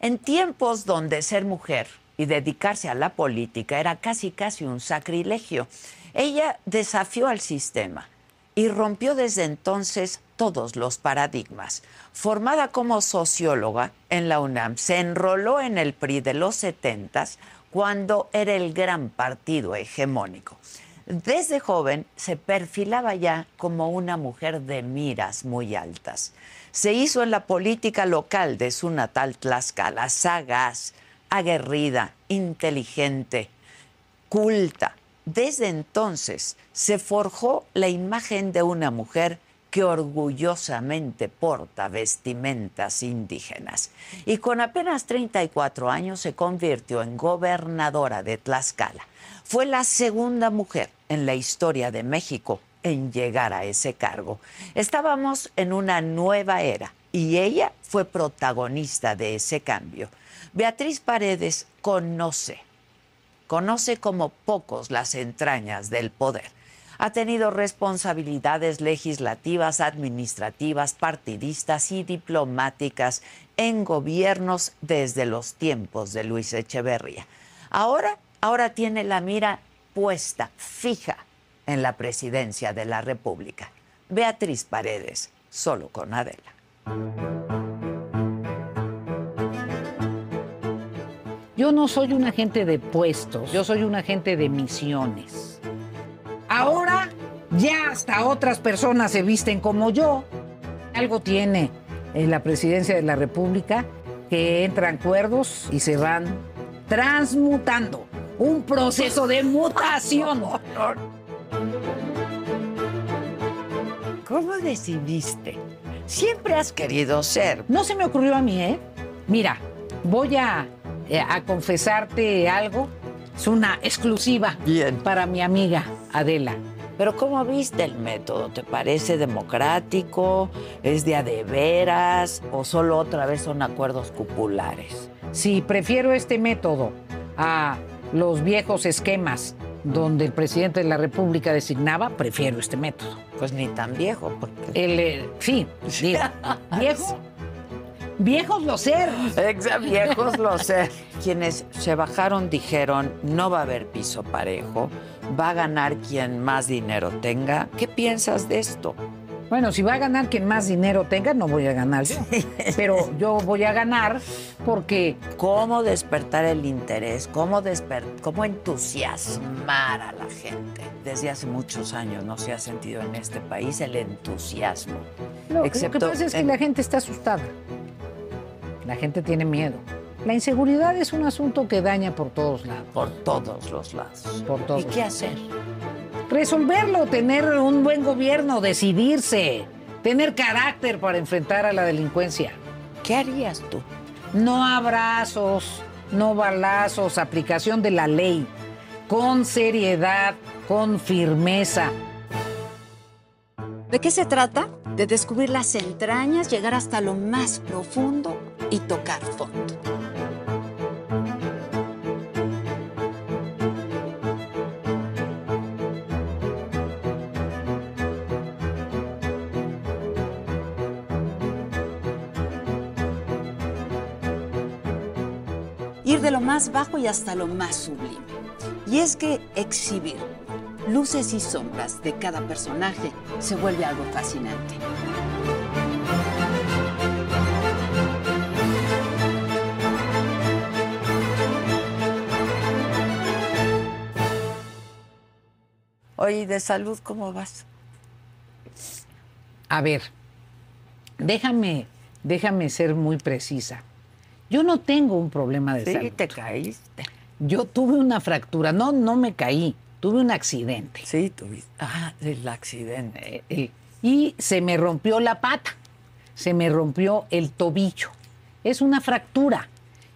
En tiempos donde ser mujer y dedicarse a la política era casi casi un sacrilegio, ella desafió al sistema y rompió desde entonces todos los paradigmas. Formada como socióloga en la UNAM, se enroló en el PRI de los 70 cuando era el gran partido hegemónico. Desde joven se perfilaba ya como una mujer de miras muy altas. Se hizo en la política local de su natal Tlaxcala, sagaz, aguerrida, inteligente, culta, desde entonces se forjó la imagen de una mujer que orgullosamente porta vestimentas indígenas y con apenas 34 años se convirtió en gobernadora de Tlaxcala. Fue la segunda mujer en la historia de México en llegar a ese cargo. Estábamos en una nueva era y ella fue protagonista de ese cambio. Beatriz Paredes conoce conoce como pocos las entrañas del poder. Ha tenido responsabilidades legislativas, administrativas, partidistas y diplomáticas en gobiernos desde los tiempos de Luis Echeverría. Ahora, ahora tiene la mira puesta, fija, en la presidencia de la República. Beatriz Paredes, solo con Adela. Yo no soy un agente de puestos, yo soy un agente de misiones. Ahora ya hasta otras personas se visten como yo. Algo tiene en la presidencia de la República que entran cuerdos y se van transmutando. Un proceso de mutación. ¿Cómo decidiste? Siempre has querido ser. No se me ocurrió a mí, ¿eh? Mira, voy a eh, a confesarte algo. Es una exclusiva para mi amiga Adela. Pero ¿cómo viste el método? ¿Te parece democrático? ¿Es de a de veras? ¿O solo otra vez son acuerdos cupulares? Sí, prefiero este método a los viejos esquemas donde el presidente de la República designaba, prefiero este método. Pues ni tan viejo. Porque... El, eh, sí, viejo Viejos los ser. viejos los ser. Quienes se bajaron dijeron, no va a haber piso parejo, va a ganar quien más dinero tenga. ¿Qué piensas de esto? Bueno, si va a ganar quien más dinero tenga, no voy a ganar yo. Pero yo voy a ganar porque... ¿Cómo despertar el interés? ¿Cómo, ¿Cómo entusiasmar a la gente? Desde hace muchos años no se ha sentido en este país el entusiasmo. Lo, lo que pasa es que la gente está asustada. La gente tiene miedo. La inseguridad es un asunto que daña por todos lados. Por todos los lados. Por todos. ¿Y qué hacer? Resolverlo, tener un buen gobierno, decidirse, tener carácter para enfrentar a la delincuencia. ¿Qué harías tú? No abrazos, no balazos, aplicación de la ley, con seriedad, con firmeza. ¿De qué se trata? De descubrir las entrañas, llegar hasta lo más profundo y tocar fondo. Ir de lo más bajo y hasta lo más sublime. Y es que exhibir luces y sombras de cada personaje se vuelve algo fascinante. Oye, de salud cómo vas? A ver, déjame, déjame ser muy precisa. Yo no tengo un problema de salud. Sí, te caíste. Yo tuve una fractura, no, no me caí, tuve un accidente. Sí, tuviste. Ah, el accidente. Eh, eh, y se me rompió la pata. se me rompió el tobillo. Es una fractura.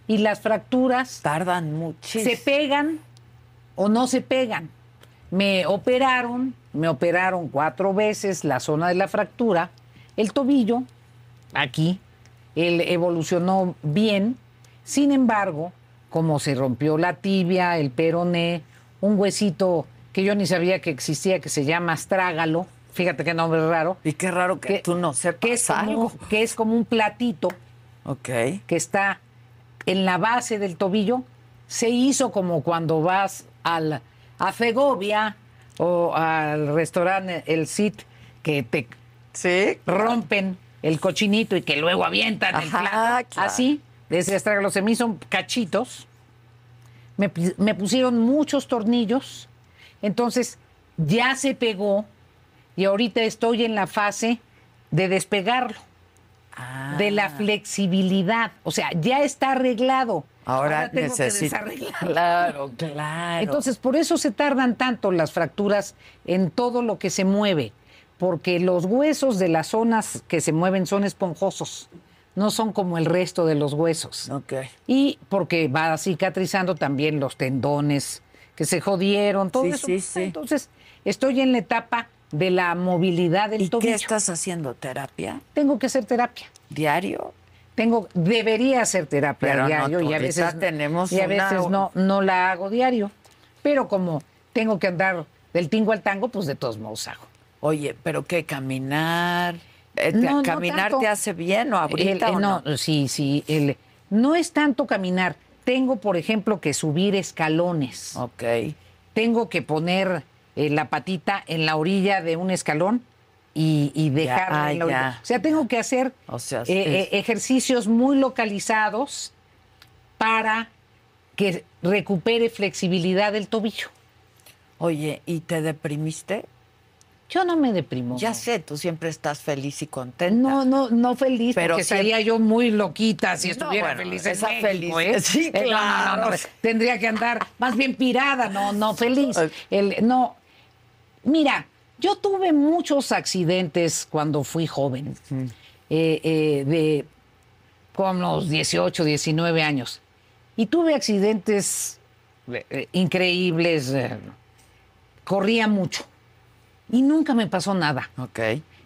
Y las fracturas tardan muchísimo. Se pegan o no se pegan. Me operaron, me operaron cuatro veces la zona de la fractura, el tobillo, aquí, él evolucionó bien. Sin embargo, como se rompió la tibia, el peroné, un huesito que yo ni sabía que existía, que se llama astrágalo, fíjate qué nombre raro. Y qué raro que, tú no sepas que es Como, que es como un platito okay. que está en la base del tobillo. Se hizo como cuando vas al, a Segovia o al restaurante El Cid, que te ¿Sí? rompen el cochinito y que luego avientan el plato. Así, desde hasta se me hizo cachitos. Me, me pusieron muchos tornillos. Entonces, ya se pegó y ahorita estoy en la fase de despegarlo. De la ah. flexibilidad. O sea, ya está arreglado. Ahora, tengo que Claro, claro. Entonces, por eso se tardan tanto las fracturas en todo lo que se mueve porque los huesos de las zonas que se mueven son esponjosos, no son como el resto de los huesos. Okay. Y porque va cicatrizando también los tendones que se jodieron, todo eso. Sí, sí. Entonces, estoy en la etapa de la movilidad del ¿Y tobillo. ¿Qué estás haciendo? ¿Terapia? Tengo que hacer terapia. ¿Diario? Tengo, debería hacer terapia diario y a veces, tenemos y a veces no, no la hago diario. Pero como tengo que andar del tingo al tango, pues de todos modos hago. Oye, pero qué caminar. Eh, ¿Caminar te hace bien o ahorita eh, no, Sí, sí. no es tanto caminar. Tengo, por ejemplo, que subir escalones. Ok. Tengo que poner eh, la patita en la orilla de un escalón y, dejarla en la orilla. O sea, tengo que hacer ejercicios muy localizados para que recupere flexibilidad del tobillo. Oye, ¿y te deprimiste? Yo no me deprimo. Ya sé, tú siempre estás feliz y contenta. No, no, no feliz, pero porque estaría yo muy loquita si estuviera feliz esa feliz. ¿eh? Sí, eh, claro. tendría que andar más bien pirada, no, no feliz. El, no, mira, yo tuve muchos accidentes cuando fui joven, eh, de con los 18, 19 años. Y tuve accidentes increíbles, corría mucho y nunca me pasó nada. Ok.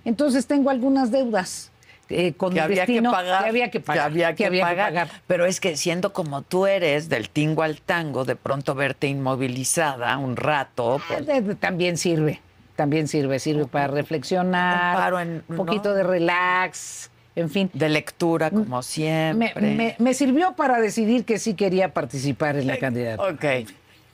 Entonces tengo algunas deudas. Eh, con que había que pagar, que había que pagar, que había que, pagar. Pero es que siendo como tú eres, del tingo al tango, de pronto verte inmovilizada un rato. Pues también sirve, también sirve, sirve para reflexionar, un, poquito de relax, en fin. De lectura, como siempre. Me, sirvió para decidir que sí quería participar en la candidatura. Ok.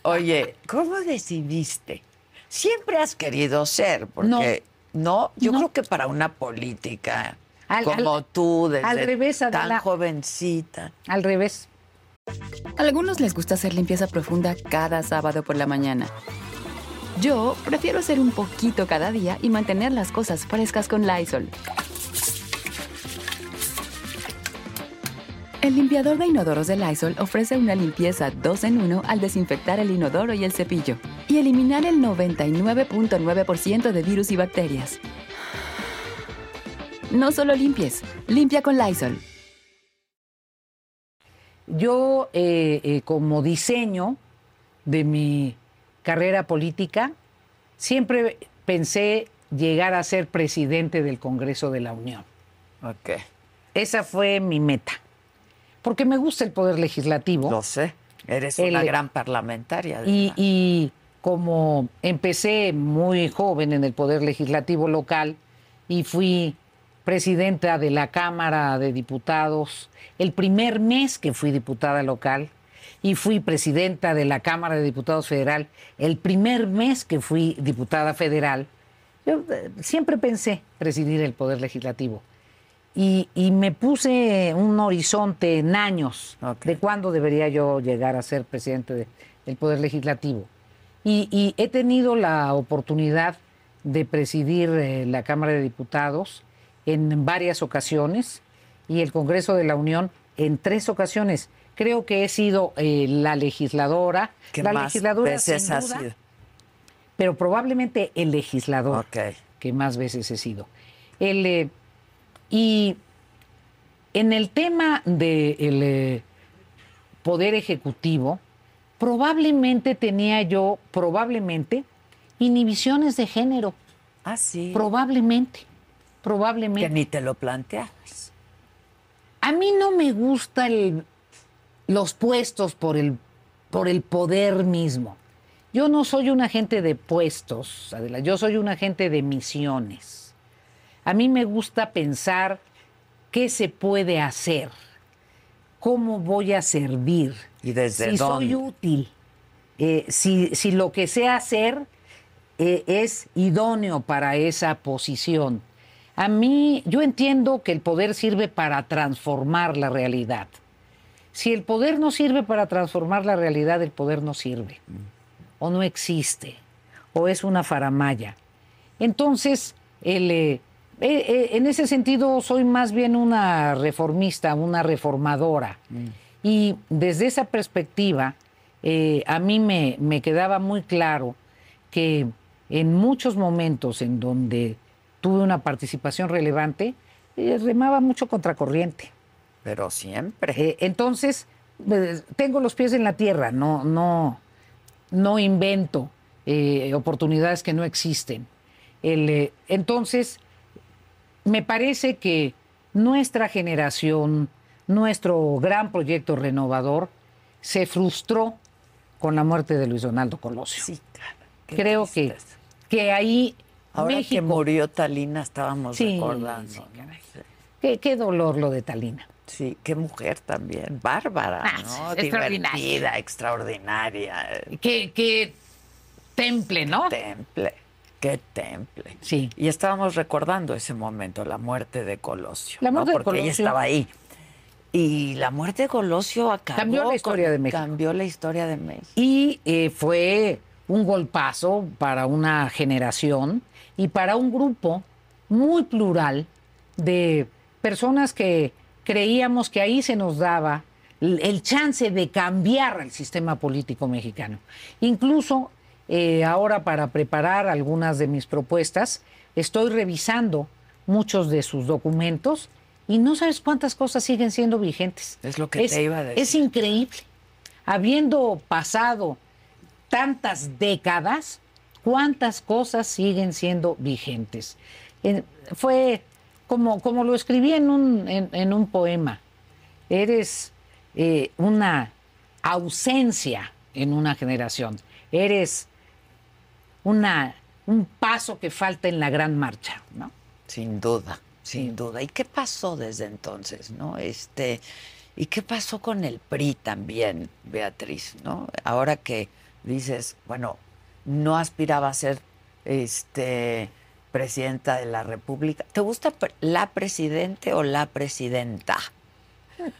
Oye, ¿cómo decidiste? Siempre has querido ser, porque no, yo creo que para una política como tú, desde al revés, tan jovencita. Al revés. A algunos les gusta hacer limpieza profunda cada sábado por la mañana. Yo prefiero hacer un poquito cada día y mantener las cosas frescas con Lysol. El limpiador de inodoros de Lysol ofrece una limpieza 2 en 1 al desinfectar el inodoro y el cepillo y eliminar el 99.9% de virus y bacterias. No solo limpies, limpia con Lysol. Yo, eh, eh, como diseño de mi carrera política, siempre pensé llegar a ser presidente del Congreso de la Unión. Ok. Esa fue mi meta porque me gusta el poder legislativo. Lo sé, eres una gran parlamentaria. Y, y, como empecé muy joven en el poder legislativo local y fui presidenta de la Cámara de Diputados el primer mes que fui diputada local y fui presidenta de la Cámara de Diputados Federal el primer mes que fui diputada federal, yo eh, siempre pensé presidir el Poder Legislativo y, me puse un horizonte en años de cuándo debería yo llegar a ser presidente del Poder Legislativo. Y, he tenido la oportunidad de presidir eh, la Cámara de Diputados en varias ocasiones y el Congreso de la Unión en tres ocasiones. Creo que he sido eh, la legisladora. la legisladora pero probablemente el legislador que más veces he sido. El, eh, y en el tema del eh, poder ejecutivo, probablemente tenía yo, probablemente, inhibiciones de género. Ah, sí. Probablemente, probablemente. Que ni te lo planteas. A mí no me gustan los puestos por el, por el poder mismo. Yo no soy un agente de puestos, Adela, yo soy un agente de misiones. A mí me gusta pensar qué se puede hacer, cómo voy a servir, ¿Y desde si soy útil, eh, si, si, lo que sé hacer eh, es idóneo para esa posición. A mí, yo entiendo que el poder sirve para transformar la realidad. Si el poder no sirve para transformar la realidad, el poder no sirve o no existe, o es una faramaya. Entonces, el, eh, eh, eh, en ese sentido soy más bien una reformista, una reformadora. Mm. Y desde esa perspectiva, a mí me, me, quedaba muy claro que en muchos momentos en donde tuve una participación relevante, remaba mucho contracorriente. Pero siempre. entonces, tengo los pies en la tierra, no, no, no invento eh, oportunidades que no existen. Eh, entonces, me parece que nuestra generación, nuestro gran proyecto renovador, se frustró con la muerte de Luis Donaldo Colosio. Sí, claro. Creo que, que ahí Ahora que murió Talina estábamos recordando. qué, dolor lo de Talina. Sí, qué mujer también, bárbara, ah, ¿no? Divertida, extraordinaria. Qué, qué temple, ¿no? Qué temple, qué temple. Sí. Y estábamos recordando ese momento, la muerte de Colosio. La muerte Porque ella estaba ahí. Y la muerte de Colosio acabó cambió la historia de México. Cambió la historia de México. Y eh, fue un golpazo para una generación y para un grupo muy plural de personas que creíamos que ahí se nos daba el chance de cambiar el sistema político mexicano. Incluso eh, ahora para preparar algunas de mis propuestas, estoy revisando muchos de sus documentos y no sabes cuántas cosas siguen siendo vigentes. Es lo que te iba a decir. Es increíble. Habiendo pasado tantas décadas, cuántas cosas siguen siendo vigentes. fue como, lo escribí en un, en, un poema, eres eh, una ausencia en una generación, eres una, un paso que falta en la gran marcha, ¿no? Sin duda, sin duda. ¿Y qué pasó desde entonces, no? Este, ¿y qué pasó con el PRI también, Beatriz, no? Ahora que dices, bueno, no aspiraba a ser este presidenta de la República. ¿Te gusta la presidente o la presidenta?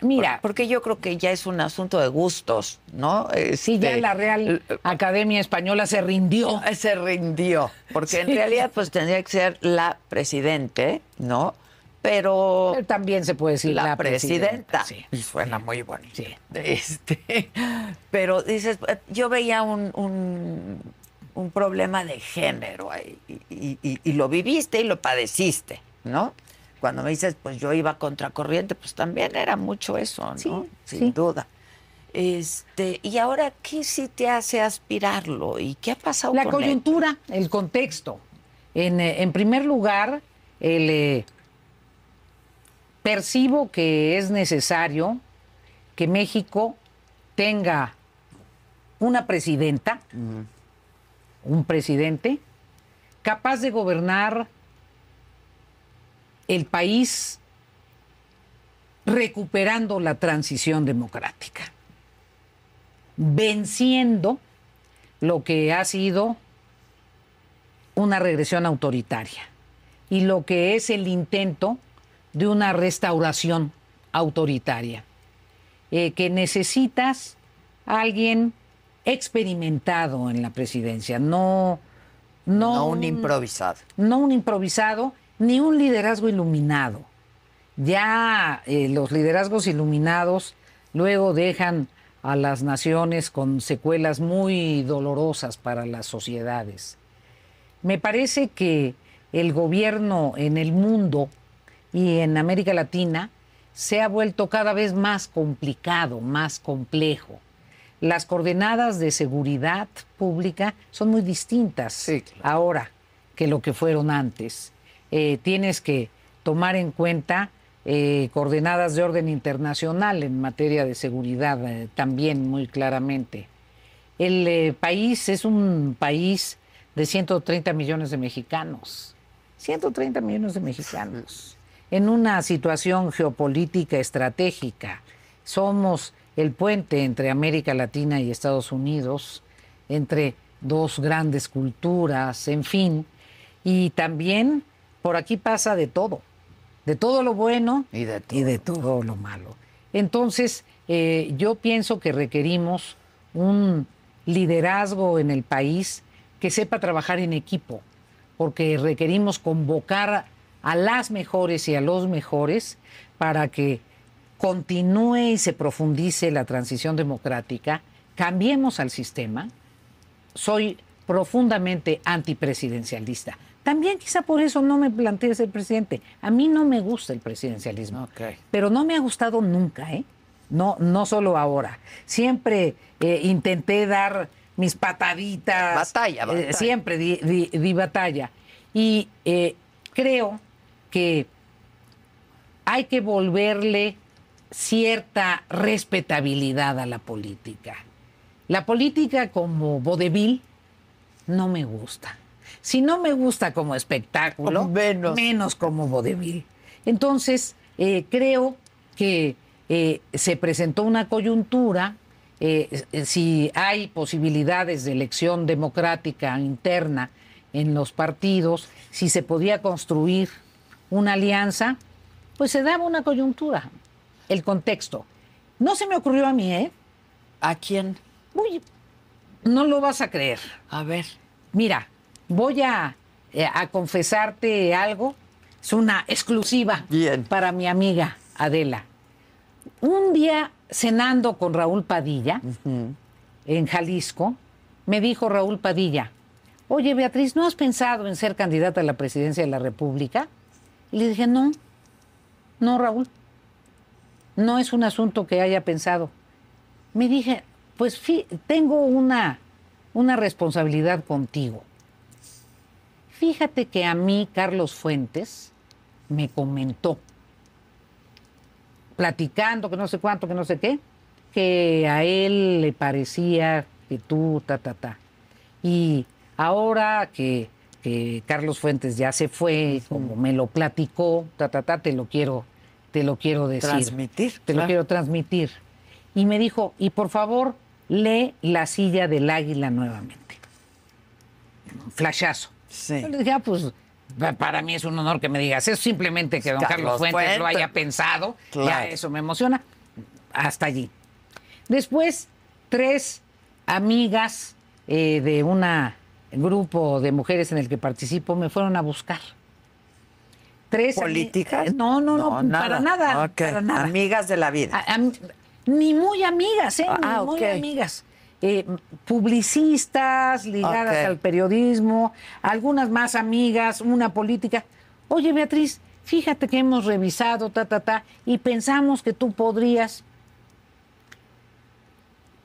Mira, porque yo creo que ya es un asunto de gustos, ¿no? sí, ya este, la Real Academia Española se rindió. Se rindió, porque en realidad pues tendría que ser la presidente, ¿no? Pero, también se puede decir la, presidenta. Sí. Y suena muy bonito. Sí. Este, pero dices, yo veía un un problema de género ahí, y, lo viviste y lo padeciste, ¿no? Cuando me dices, pues yo iba contracorriente, pues también era mucho eso, ¿no? Sin duda. Este, y ahora, ¿qué sí te hace aspirarlo? ¿Y qué ha pasado La coyuntura, el contexto. En, eh, en, primer lugar, el, eh, percibo que es necesario que México tenga una presidenta un presidente capaz de gobernar el país recuperando la transición democrática, venciendo lo que ha sido una regresión autoritaria y lo que es el intento de una restauración autoritaria, eh, que necesitas a alguien experimentado en la presidencia, no, no, un improvisado. No un improvisado, ni un liderazgo iluminado. Ya eh, los liderazgos iluminados luego dejan a las naciones con secuelas muy dolorosas para las sociedades. Me parece que el gobierno en el mundo y en América Latina se ha vuelto cada vez más complicado, más complejo. Las coordenadas de seguridad pública son muy distintas ahora que lo que fueron antes. Eh, tienes que tomar en cuenta eh, coordenadas de orden internacional en materia de seguridad eh, también muy claramente. El país es un país de 130 millones de mexicanos. 130 millones de mexicanos. En una situación geopolítica estratégica. Somos el puente entre América Latina y Estados Unidos, entre dos grandes culturas, en fin. Y también por aquí pasa de todo, de todo lo bueno y de todo, lo malo. Entonces, eh, yo pienso que requerimos un liderazgo en el país que sepa trabajar en equipo, porque requerimos convocar a las mejores y a los mejores para que continúe y se profundice la transición democrática, cambiemos al sistema. Soy profundamente antipresidencialista. También quizá por eso no me planteé ser presidente. A mí no me gusta el presidencialismo, pero no me ha gustado nunca, ¿eh? No, no solo ahora. Siempre eh, intenté dar mis pataditas. Batalla, eh, siempre di, batalla. Y eh, creo que hay que volverle cierta respetabilidad a la política. La política como vodevil no me gusta. Si no me gusta como espectáculo, menos, como vodevil. Entonces, eh, creo que se presentó una coyuntura eh, si hay posibilidades de elección democrática interna en los partidos, si se podía construir una alianza, pues se daba una coyuntura, el contexto. No se me ocurrió a mí, ¿eh? ¿A quién? no lo vas a creer. A ver. Mira, voy a, eh, a confesarte algo. Es una exclusiva para mi amiga Adela. Un día cenando con Raúl Padilla en Jalisco, me dijo Raúl Padilla, oye Beatriz, ¿no has pensado en ser candidata a la presidencia de la República? Y le dije, no, no Raúl, no es un asunto que haya pensado. Me dije, pues tengo una, una responsabilidad contigo. Fíjate que a mí Carlos Fuentes me comentó platicando, que no sé cuánto, que no sé qué, que a él le parecía que tú, ta, ta, ta. Y ahora que, Carlos Fuentes ya se fue, como me lo platicó, ta, ta, ta, te lo quiero, te lo quiero decir. Transmitir. Te lo quiero transmitir. Y me dijo, y por favor, lee La silla del águila nuevamente. Flashazo. Sí. Yo le dije, ah, pues para mí es un honor que me digas eso, simplemente que don Carlos, Fuentes, lo haya pensado, ya eso me emociona. Hasta allí. Después, tres amigas eh, de un grupo de mujeres en el que participo me fueron a buscar. Tres ¿Políticas? No, no, no, para, nada, Amigas de la vida. ni muy amigas, ¿eh? Ah, ni muy amigas. Eh, publicistas ligadas al periodismo, algunas más amigas, una política. Oye, Beatriz, fíjate que hemos revisado, ta, ta, ta, y pensamos que tú podrías,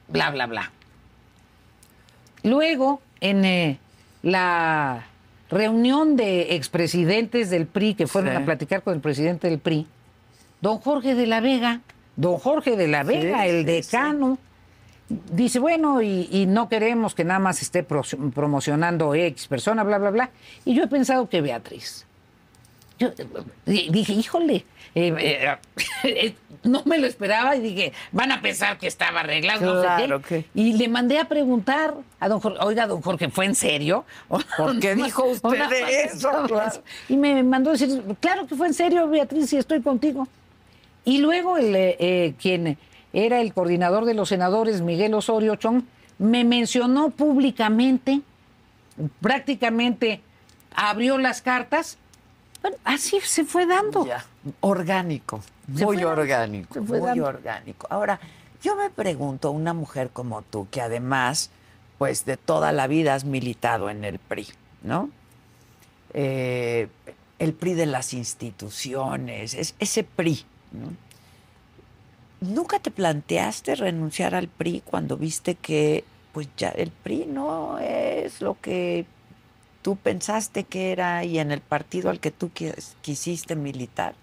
bla, bla, bla. Luego, en eh, la reunión de expresidentes del PRI que fueron a platicar con el presidente del PRI, don Jorge de la Vega, don Jorge de la Vega, el decano, dice, bueno, y, no queremos que nada más esté promocionando X persona, bla, bla, bla. Y yo he pensado que Beatriz. Yo dije, híjole, eh, eh, no me lo esperaba y dije, van a pensar que estaba arreglado, no sé qué. Y le mandé a preguntar a don Jorge, oiga, don Jorge, ¿fue en serio? ¿Por qué dijo usted de eso? Y me mandó a decir, claro que fue en serio, Beatriz, y estoy contigo. Y luego el, eh, quien era el coordinador de los senadores, Miguel Osorio Chong, me mencionó públicamente, prácticamente abrió las cartas. Bueno, así se fue dando. Orgánico, muy orgánico, muy orgánico. Ahora, yo me pregunto, una mujer como tú, que además, pues de toda la vida has militado en el PRI, ¿no? Eh, el PRI de las instituciones, es, ese PRI, ¿no? ¿Nunca te planteaste renunciar al PRI cuando viste que pues ya el PRI no es lo que tú pensaste que era y en el partido al que tú quisiste militar?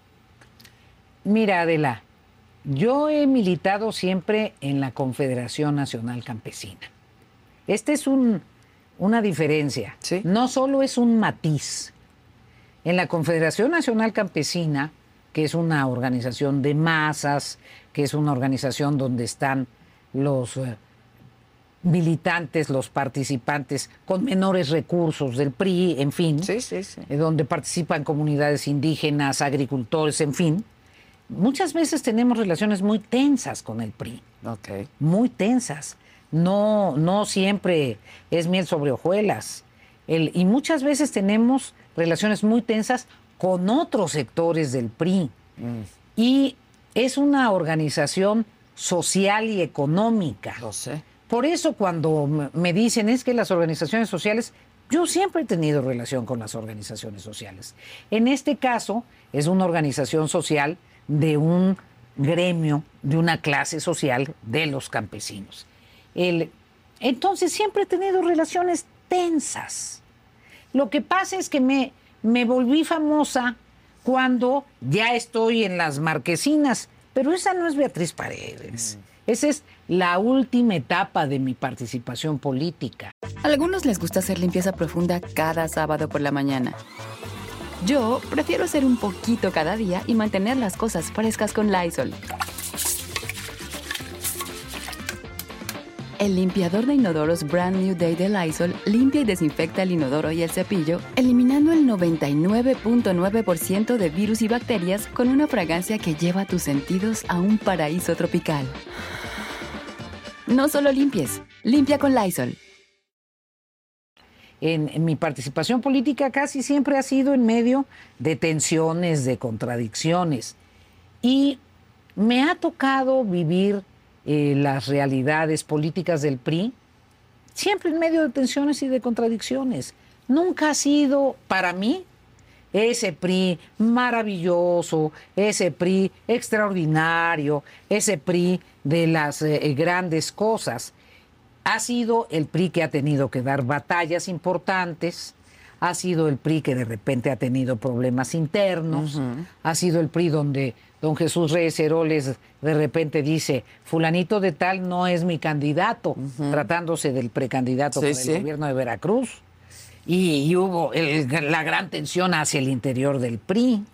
Mira, Adela, yo he militado siempre en la Confederación Nacional Campesina. Esta es un, una diferencia. No solo es un matiz. En la Confederación Nacional Campesina, que es una organización de masas, que es una organización donde están los eh, militantes, los participantes con menores recursos del PRI, en fin, eh, donde participan comunidades indígenas, agricultores, en fin. Muchas veces tenemos relaciones muy tensas con el PRI. Muy tensas. No, no siempre es miel sobre hojuelas. y muchas veces tenemos relaciones muy tensas con otros sectores del PRI. Mm. Y es una organización social y económica. Lo sé. Por eso cuando me dicen es que las organizaciones sociales, yo siempre he tenido relación con las organizaciones sociales. En este caso es una organización social de un gremio, de una clase social de los campesinos. El, entonces siempre he tenido relaciones tensas. Lo que pasa es que me, me volví famosa cuando ya estoy en las marquesinas, pero esa no es Beatriz Paredes. Mm. Esa es la última etapa de mi participación política. A algunos les gusta hacer limpieza profunda cada sábado por la mañana. Yo prefiero hacer un poquito cada día y mantener las cosas frescas con Lysol. El limpiador de inodoros Brand New Day de Lysol limpia y desinfecta el inodoro y el cepillo, eliminando el 99.9% de virus y bacterias con una fragancia que lleva tus sentidos a un paraíso tropical. No solo limpies, limpia con Lysol. En, mi participación política casi siempre ha sido en medio de tensiones, de contradicciones. Y me ha tocado vivir eh, las realidades políticas del PRI, siempre en medio de tensiones y de contradicciones. Nunca ha sido para mí ese PRI maravilloso, ese PRI extraordinario, ese PRI de las eh, grandes cosas. Ha sido el PRI que ha tenido que dar batallas importantes, ha sido el PRI que de repente ha tenido problemas internos, ha sido el PRI donde don Jesús Reyes Heroles de repente dice, fulanito de tal no es mi candidato, tratándose del precandidato del gobierno de Veracruz. Y, hubo la gran tensión hacia el interior del PRI.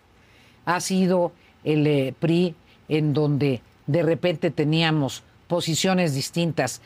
Ha sido el eh, PRI en donde de repente teníamos posiciones distintas.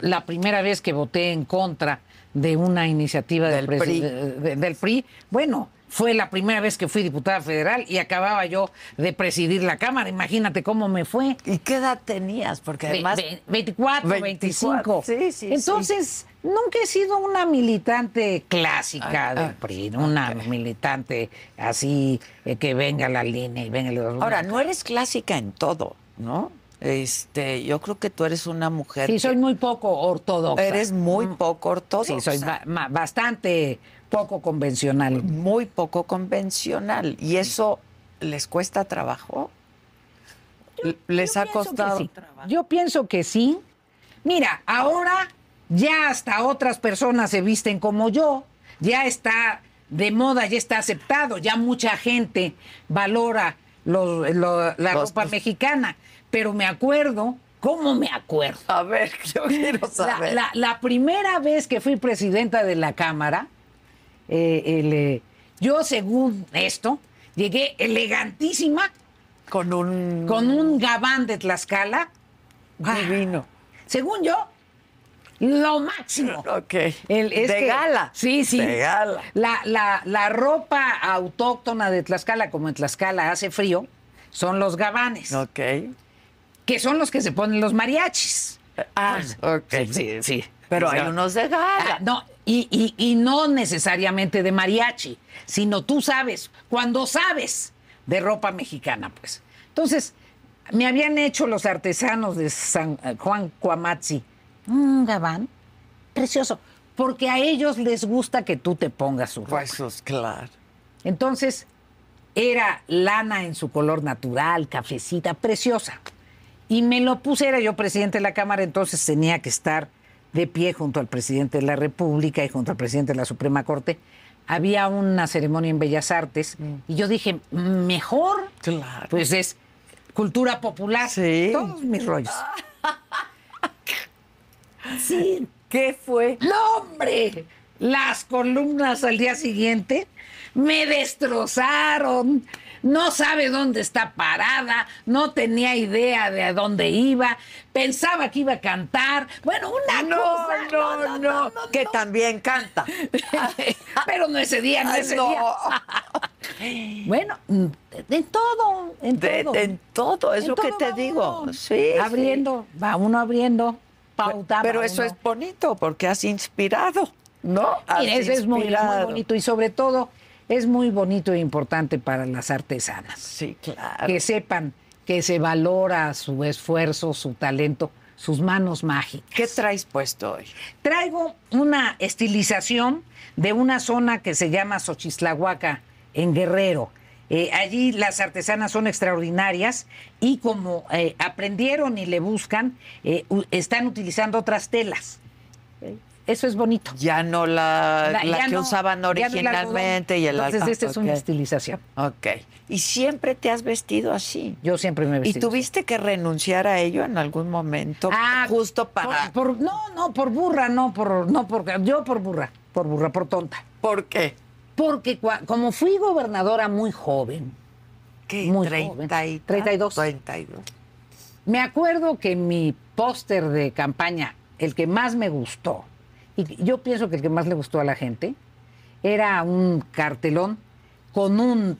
La primera vez que voté en contra de una iniciativa del, del PRI, bueno, fue la primera vez que fui diputada federal y acababa yo de presidir la Cámara. Imagínate cómo me fue. ¿Y qué edad tenías? Porque además... 24, 25. Sí, sí, Entonces, nunca he sido una militante clásica ah, del ah, PRI, una militante así eh, que venga la línea y venga... Ahora, no eres clásica en todo, ¿no? Este, yo creo que tú eres una mujer. Sí, soy muy poco ortodoxa. Eres muy mm. poco ortodoxa. Sí, soy bastante poco convencional. Muy poco convencional. ¿Y eso les cuesta trabajo? ¿Les ha costado? Yo pienso que sí. Mira, ahora ya hasta otras personas se visten como yo. Ya está de moda, ya está aceptado. Ya mucha gente valora la ropa mexicana. Pero me acuerdo ¿Cómo me acuerdo? A ver, yo quiero saber. la, primera vez que fui presidenta de la Cámara, eh, eh, yo según esto, llegué elegantísima. Con un... Con un gabán de Tlaxcala. Divino. según yo, lo máximo. Ok. de gala. Sí, sí. De gala. La, la, la, ropa autóctona de Tlaxcala, como en Tlaxcala hace frío, son los gabanes. Ok. Que son los que se ponen los mariachis. Ah, ok. Sí, sí. Pero hay unos de gala. Ah, no, y, no necesariamente de mariachi, sino tú sabes, cuando sabes de ropa mexicana, pues. Entonces, me habían hecho los artesanos de San Juan Cuamazzi un gabán precioso, porque a ellos les gusta que tú te pongas su ropa. Pues eso es claro. Entonces, era lana en su color natural, cafecita, preciosa. Y me lo puse, era yo presidente de la Cámara, entonces tenía que estar de pie junto al presidente de la República y junto al presidente de la Suprema Corte. Había una ceremonia en Bellas Artes mm. y yo dije, mejor, claro. pues es cultura popular, sí. todos mis rollos. sí. ¿Qué fue? No, hombre, las columnas al día siguiente me destrozaron no sabe dónde está parada, no tenía idea de dónde iba, pensaba que iba a cantar. Bueno, una no, cosa. No, no, no, que también canta. Pero no ese día, no ese día. bueno, en todo, en todo. En todo, es lo que te digo. Sí, abriendo, va uno abriendo, pauta. Pero eso es bonito porque has inspirado, ¿no? eso es muy, muy bonito y sobre todo es muy bonito e importante para las artesanas. Sí, claro. Que sepan que se valora su esfuerzo, su talento, sus manos mágicas. ¿Qué traes puesto hoy? Traigo una estilización de una zona que se llama Xochislahuaca, en Guerrero. Eh, allí las artesanas son extraordinarias y como eh, aprendieron y le buscan, eh, están utilizando otras telas. Eso es bonito. Ya no la, la, que usaban originalmente y el Entonces, esta es una estilización. Ok. ¿Y siempre te has vestido así? Yo siempre me he vestido. ¿Y tuviste que renunciar a ello en algún momento? Ah, justo para. Por, no, no, por burra, no, por, no, por, yo por burra, por burra, por tonta. ¿Por qué? Porque como fui gobernadora muy joven. ¿Qué? Muy 30 joven, y 32. 32. Me acuerdo que mi póster de campaña, el que más me gustó, y yo pienso que el que más le gustó a la gente era un cartelón con un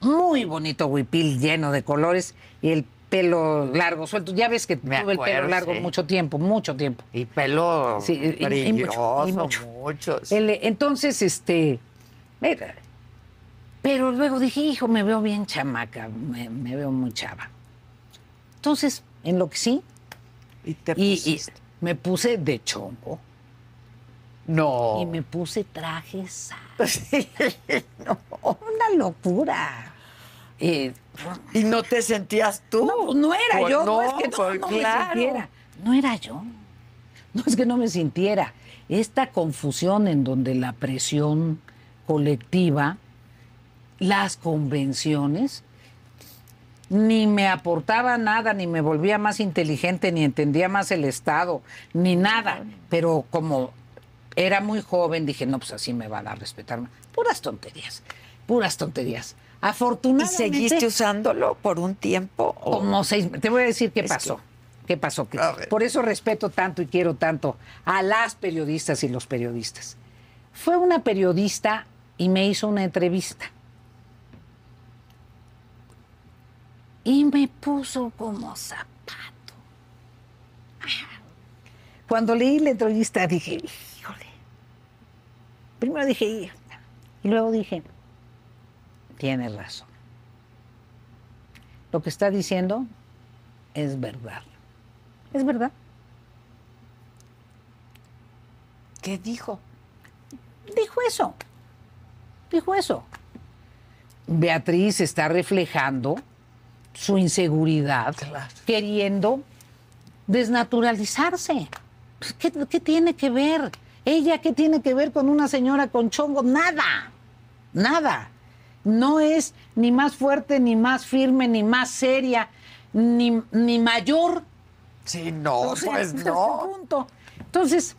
muy bonito huipil lleno de colores y el pelo largo, suelto. Ya ves que tuve el pelo largo mucho tiempo, mucho tiempo. Y pelo sí, brilloso, mucho. entonces, este, pero luego dije, hijo, me veo bien chamaca, me, veo muy chava. Entonces, en lo que sí, y, te y me puse de chombo no. Y me puse trajes. no, una locura. ¿Y no te sentías tú? No, pues no era pues yo. No, es que no, pues me sintiera. No era yo. No es que no me sintiera. Esta confusión en donde la presión colectiva, las convenciones, ni me aportaba nada, ni me volvía más inteligente, ni entendía más el Estado, ni nada. Pero como era muy joven, dije, no, pues así me van a respetar. Puras tonterías, puras tonterías. Afortunadamente. ¿Y seguiste usándolo por un tiempo? Como seis. Te voy a decir qué pasó. ¿Qué pasó? por eso respeto tanto y quiero tanto a las periodistas y los periodistas. Fue una periodista y me hizo una entrevista. Y me puso como zapato. Cuando leí la entrevista dije, Primero dije, y luego dije, tiene razón. Lo que está diciendo es verdad. Es verdad. ¿Qué dijo? Dijo eso. Dijo eso. Beatriz está reflejando su inseguridad, queriendo desnaturalizarse. ¿Qué, ¿Qué, tiene que ver? ¿Ella qué tiene que ver con una señora con chongo? Nada, nada. No es ni más fuerte, ni más firme, ni más seria, ni, ni mayor. Sí, no, pues no. Punto. Entonces,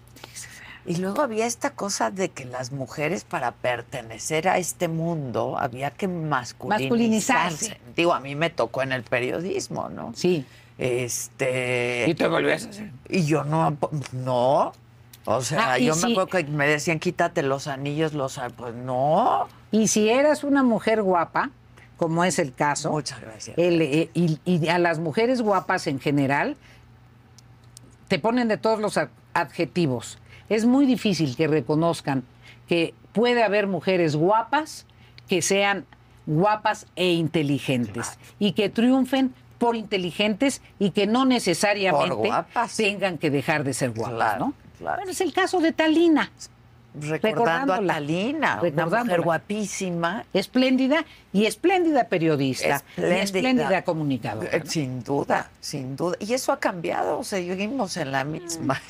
y luego había esta cosa de que las mujeres para pertenecer a este mundo había que masculinizarse. masculinizarse. Digo, a mí me tocó en el periodismo, ¿no? Sí. Este. ¿Y te volvías a hacer? Y yo no, no. O sea, ah, yo me acuerdo que me decían, quítate los anillos, los... Pues no. Y si eras una mujer guapa, como es el caso... Muchas gracias. Eh, y, a las mujeres guapas en general, te ponen de todos los adjetivos. Es muy difícil que reconozcan que puede haber mujeres guapas que sean guapas e inteligentes y que triunfen por inteligentes y que no necesariamente tengan que dejar de ser guapas, ¿no? Bueno, es el caso de Talina. recordando a Talina, una mujer guapísima. Espléndida y espléndida periodista. Espléndida. espléndida comunicadora. Sin duda, sin duda. Y eso ha cambiado, seguimos en la misma.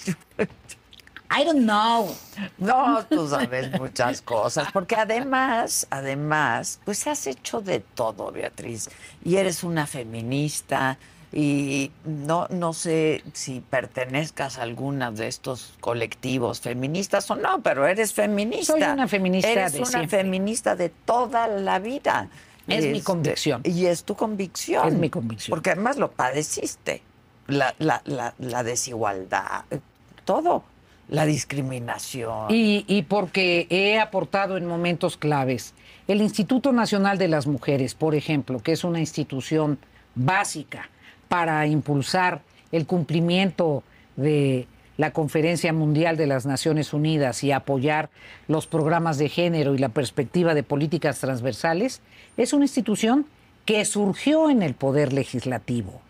I don't know. No, tú sabes muchas cosas, porque además, además, pues has hecho de todo, Beatriz. Y eres una feminista, y no, no sé si pertenezcas a alguna de estos colectivos feministas o no, pero eres feminista. Soy una feminista eres una feminista de toda la vida. Es mi este, convicción. Y es tu convicción. Es mi convicción. Porque además lo padeciste. La, la, la, la desigualdad, todo. La discriminación. Y, y porque he aportado en momentos claves. El Instituto Nacional de las Mujeres, por ejemplo, que es una institución básica para impulsar el cumplimiento de la Conferencia Mundial de las Naciones Unidas y apoyar los programas de género y la perspectiva de políticas transversales, es una institución que surgió en el Poder Legislativo.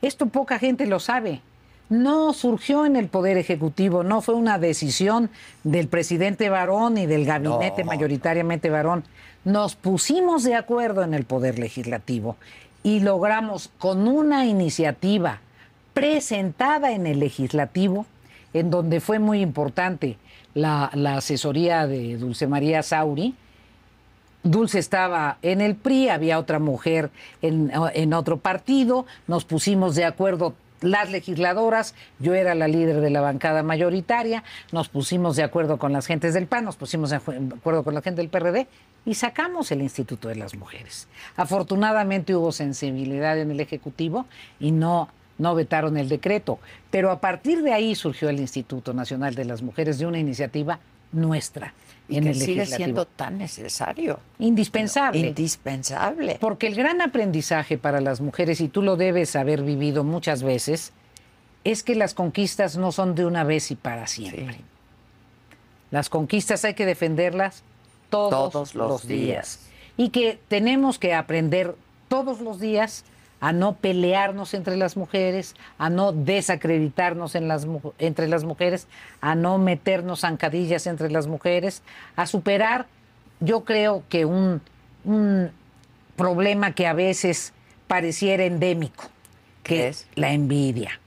Esto poca gente lo sabe. No surgió en el Poder Ejecutivo, no fue una decisión del presidente varón y del gabinete mayoritariamente varón. Nos pusimos de acuerdo en el Poder Legislativo y logramos con una iniciativa presentada en el legislativo, en donde fue muy importante la, asesoría de Dulce María Sauri. Dulce estaba en el PRI, había otra mujer en, en otro partido, nos pusimos de acuerdo las legisladoras, yo era la líder de la bancada mayoritaria, nos pusimos de acuerdo con las gentes del PAN, nos pusimos de acuerdo con la gente del PRD y sacamos el Instituto de las Mujeres. Afortunadamente hubo sensibilidad en el Ejecutivo y no, no vetaron el decreto, pero a partir de ahí surgió el Instituto Nacional de las Mujeres de una iniciativa nuestra. Y en que el sigue siendo tan necesario. Indispensable. indispensable. Porque el gran aprendizaje para las mujeres, y tú lo debes haber vivido muchas veces, es que las conquistas no son de una vez y para siempre. Las conquistas hay que defenderlas todos, los, días. Y que tenemos que aprender todos los días a no pelearnos entre las mujeres, a no desacreditarnos en las, entre las mujeres, a no meternos zancadillas entre las mujeres, a superar, yo creo que un, un problema que a veces pareciera endémico, que es la envidia.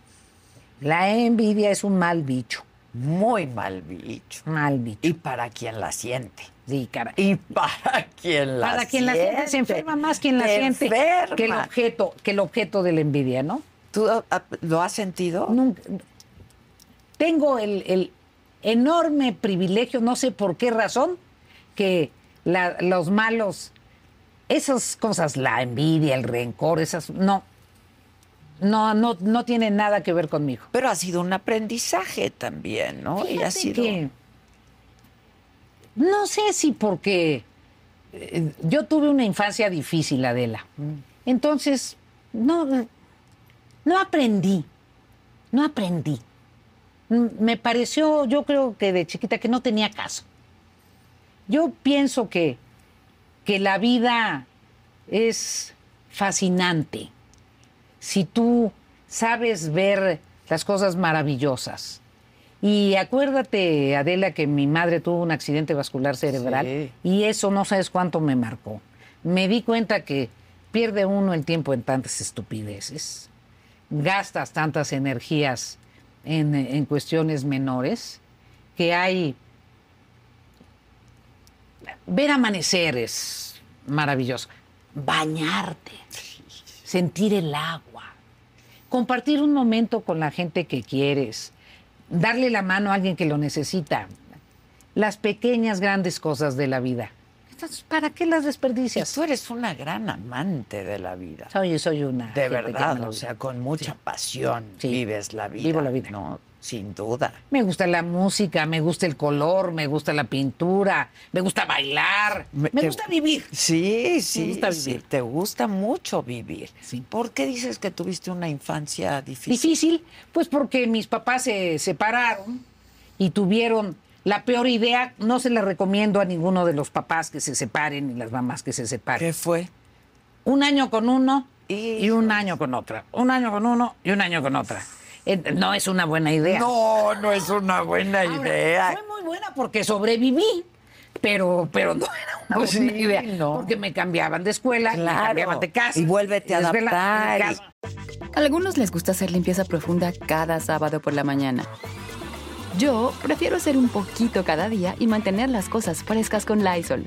La envidia es un mal bicho. Muy mal bicho. Mal bicho. Y para quien la siente. Sí, cara. Y para quien la Para quien la siente se enferma más quien la siente que el objeto, que el objeto de la envidia, ¿no? ¿Tú lo has sentido? Nunca. Tengo el, enorme privilegio, no sé por qué razón, que los malos, esas cosas, la envidia, el rencor, esas, no, no, no, no tienen nada que ver conmigo. Pero ha sido un aprendizaje también, ¿no? y ha sido. No sé si porque eh, yo tuve una infancia difícil, Adela. Entonces, no, no aprendí, no aprendí. Me pareció, yo creo que de chiquita, que no tenía caso. Yo pienso que, que la vida es fascinante si tú sabes ver las cosas maravillosas y acuérdate, Adela, que mi madre tuvo un accidente vascular cerebral y eso no sabes cuánto me marcó. Me di cuenta que pierde uno el tiempo en tantas estupideces, gastas tantas energías en, en cuestiones menores, que hay... Ver amaneceres, maravilloso. Bañarte, sentir el agua, compartir un momento con la gente que quieres, darle la mano a alguien que lo necesita. Las pequeñas, grandes cosas de la vida. Entonces, ¿para qué las desperdicias? tú eres una gran amante de la vida. Soy, soy una. De verdad, o sea, con mucha pasión vives la vida. Vivo la vida. No, sin duda. Me gusta la música, me gusta el color, me gusta la pintura, me gusta bailar, me, gusta vivir. Sí, sí, sí, te gusta mucho vivir. Sí. ¿Por qué dices que tuviste una infancia difícil? Difícil, pues porque mis papás se separaron y tuvieron la peor idea, no se la recomiendo a ninguno de los papás que se separen y las mamás que se separen. ¿Qué fue? Un año con uno y un año con otra. Un año con uno y un año con otra. No es una buena idea. No, no es una buena idea. Fue muy buena porque sobreviví, pero, pero no era una buena idea. Porque me cambiaban de escuela, me cambiaban de casa. Y vuélvete a adaptar. A algunos les gusta hacer limpieza profunda cada sábado por la mañana. Yo prefiero hacer un poquito cada día y mantener las cosas frescas con Lysol.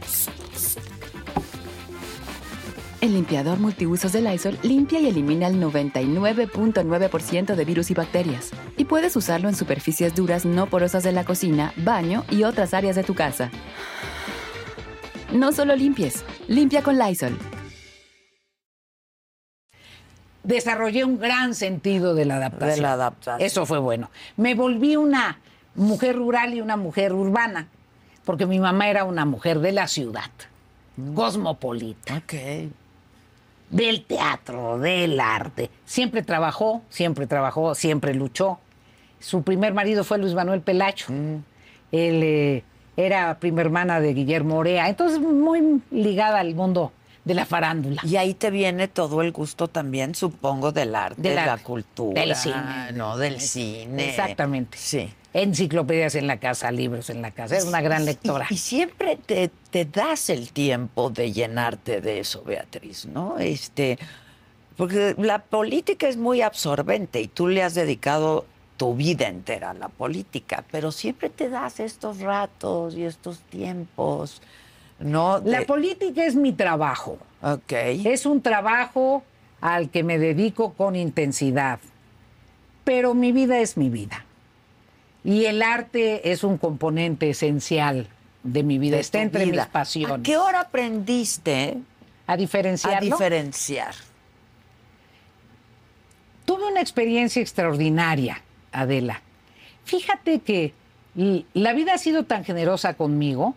El limpiador multiusos de Lysol limpia y elimina el 99.9% de virus y bacterias. Y puedes usarlo en superficies duras no porosas de la cocina, baño y otras áreas de tu casa. No solo limpies, limpia con Lysol. Desarrollé un gran sentido de la adaptación. De la adaptación. Eso fue bueno. Me volví una mujer rural y una mujer urbana, porque mi mamá era una mujer de la ciudad, cosmopolita. Ok del teatro, del arte. Siempre trabajó, siempre trabajó, siempre luchó. Su primer marido fue Luis Manuel Pelacho. Mm. Él eh, era prima hermana de Guillermo Orea, entonces muy ligada al mundo de la farándula. Y ahí te viene todo el gusto también, supongo, del arte, de la cultura. Del cine. No, del cine. Exactamente. Sí enciclopedias en la casa, libros en la casa. Es una gran lectora. Y, siempre te, das el tiempo de llenarte de eso, Beatriz, ¿no? Este, porque la política es muy absorbente y tú le has dedicado tu vida entera a la política, pero siempre te das estos ratos y estos tiempos, ¿no? La política es mi trabajo. Ok. Es un trabajo al que me dedico con intensidad, pero mi vida es mi vida. Y el arte es un componente esencial de mi vida, está entre mis pasiones. ¿A qué hora aprendiste a diferenciar? A diferenciar. Tuve una experiencia extraordinaria, Adela. Fíjate que la vida ha sido tan generosa conmigo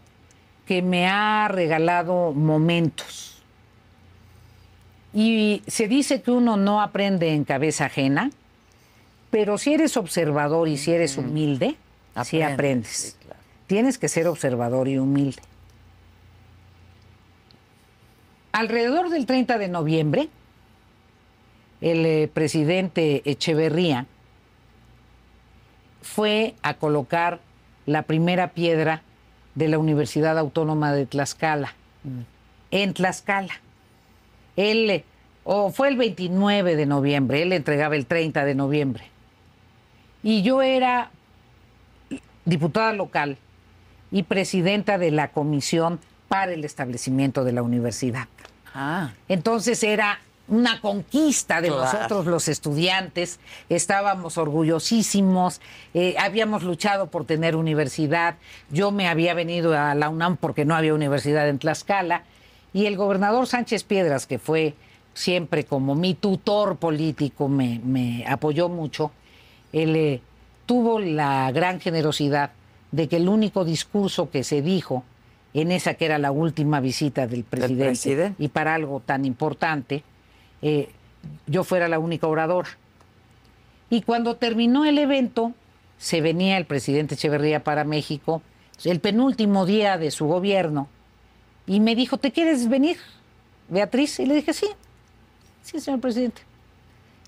que me ha regalado momentos. Y se dice que uno no aprende en cabeza ajena, pero si eres observador y si eres humilde, así aprendes. Tienes que ser observador y humilde. Alrededor del 30 de noviembre, el eh, presidente Echeverría fue a colocar la primera piedra de la Universidad Autónoma de Tlaxcala, mm. en Tlaxcala. Él, eh, o fue el 29 de noviembre, él entregaba el 30 de noviembre y yo era diputada local y presidenta de la comisión para el establecimiento de la universidad. Ah. Entonces era una conquista de nosotros los estudiantes, estábamos orgullosísimos, eh, habíamos luchado por tener universidad, yo me había venido a la UNAM porque no había universidad en Tlaxcala, y el gobernador Sánchez Piedras, que fue siempre como mi tutor político, me, me apoyó mucho, él eh, tuvo la gran generosidad de que el único discurso que se dijo en esa que era la última visita del presidente, y para algo tan importante, eh, yo fuera la única oradora. Y cuando terminó el evento, se venía el presidente Echeverría para México, el penúltimo día de su gobierno, y me dijo, ¿te quieres venir, Beatriz? Y le dije, sí, sí, señor presidente.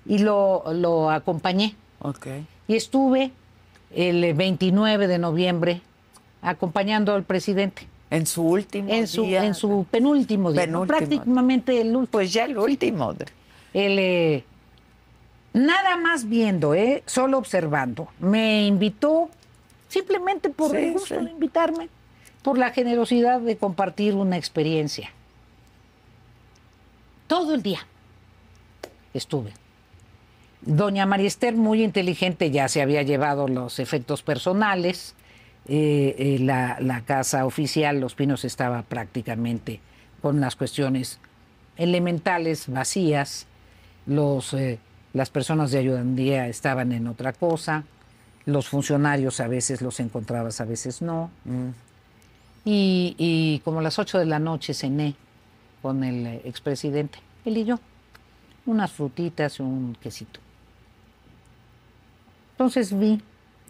Y lo, lo acompañé. Y estuve el 29 de noviembre acompañando al presidente. En su último en su, En su penúltimo día. Prácticamente el último. Pues ya el último. El, eh, nada más viendo, eh, solo observando. Me invitó simplemente por el gusto de invitarme, por la generosidad de compartir una experiencia. Todo el día estuve. Doña María Esther, muy inteligente, ya se había llevado los efectos personales. Eh, eh, la, casa oficial, Los Pinos, estaba prácticamente con las cuestiones elementales vacías. Los, eh, las personas de ayudandía estaban en otra cosa. Los funcionarios a veces los encontrabas, a veces no. Y, y, como a las 8 de la noche cené con el expresidente, él y yo. Unas frutitas y un quesito. Entonces vi.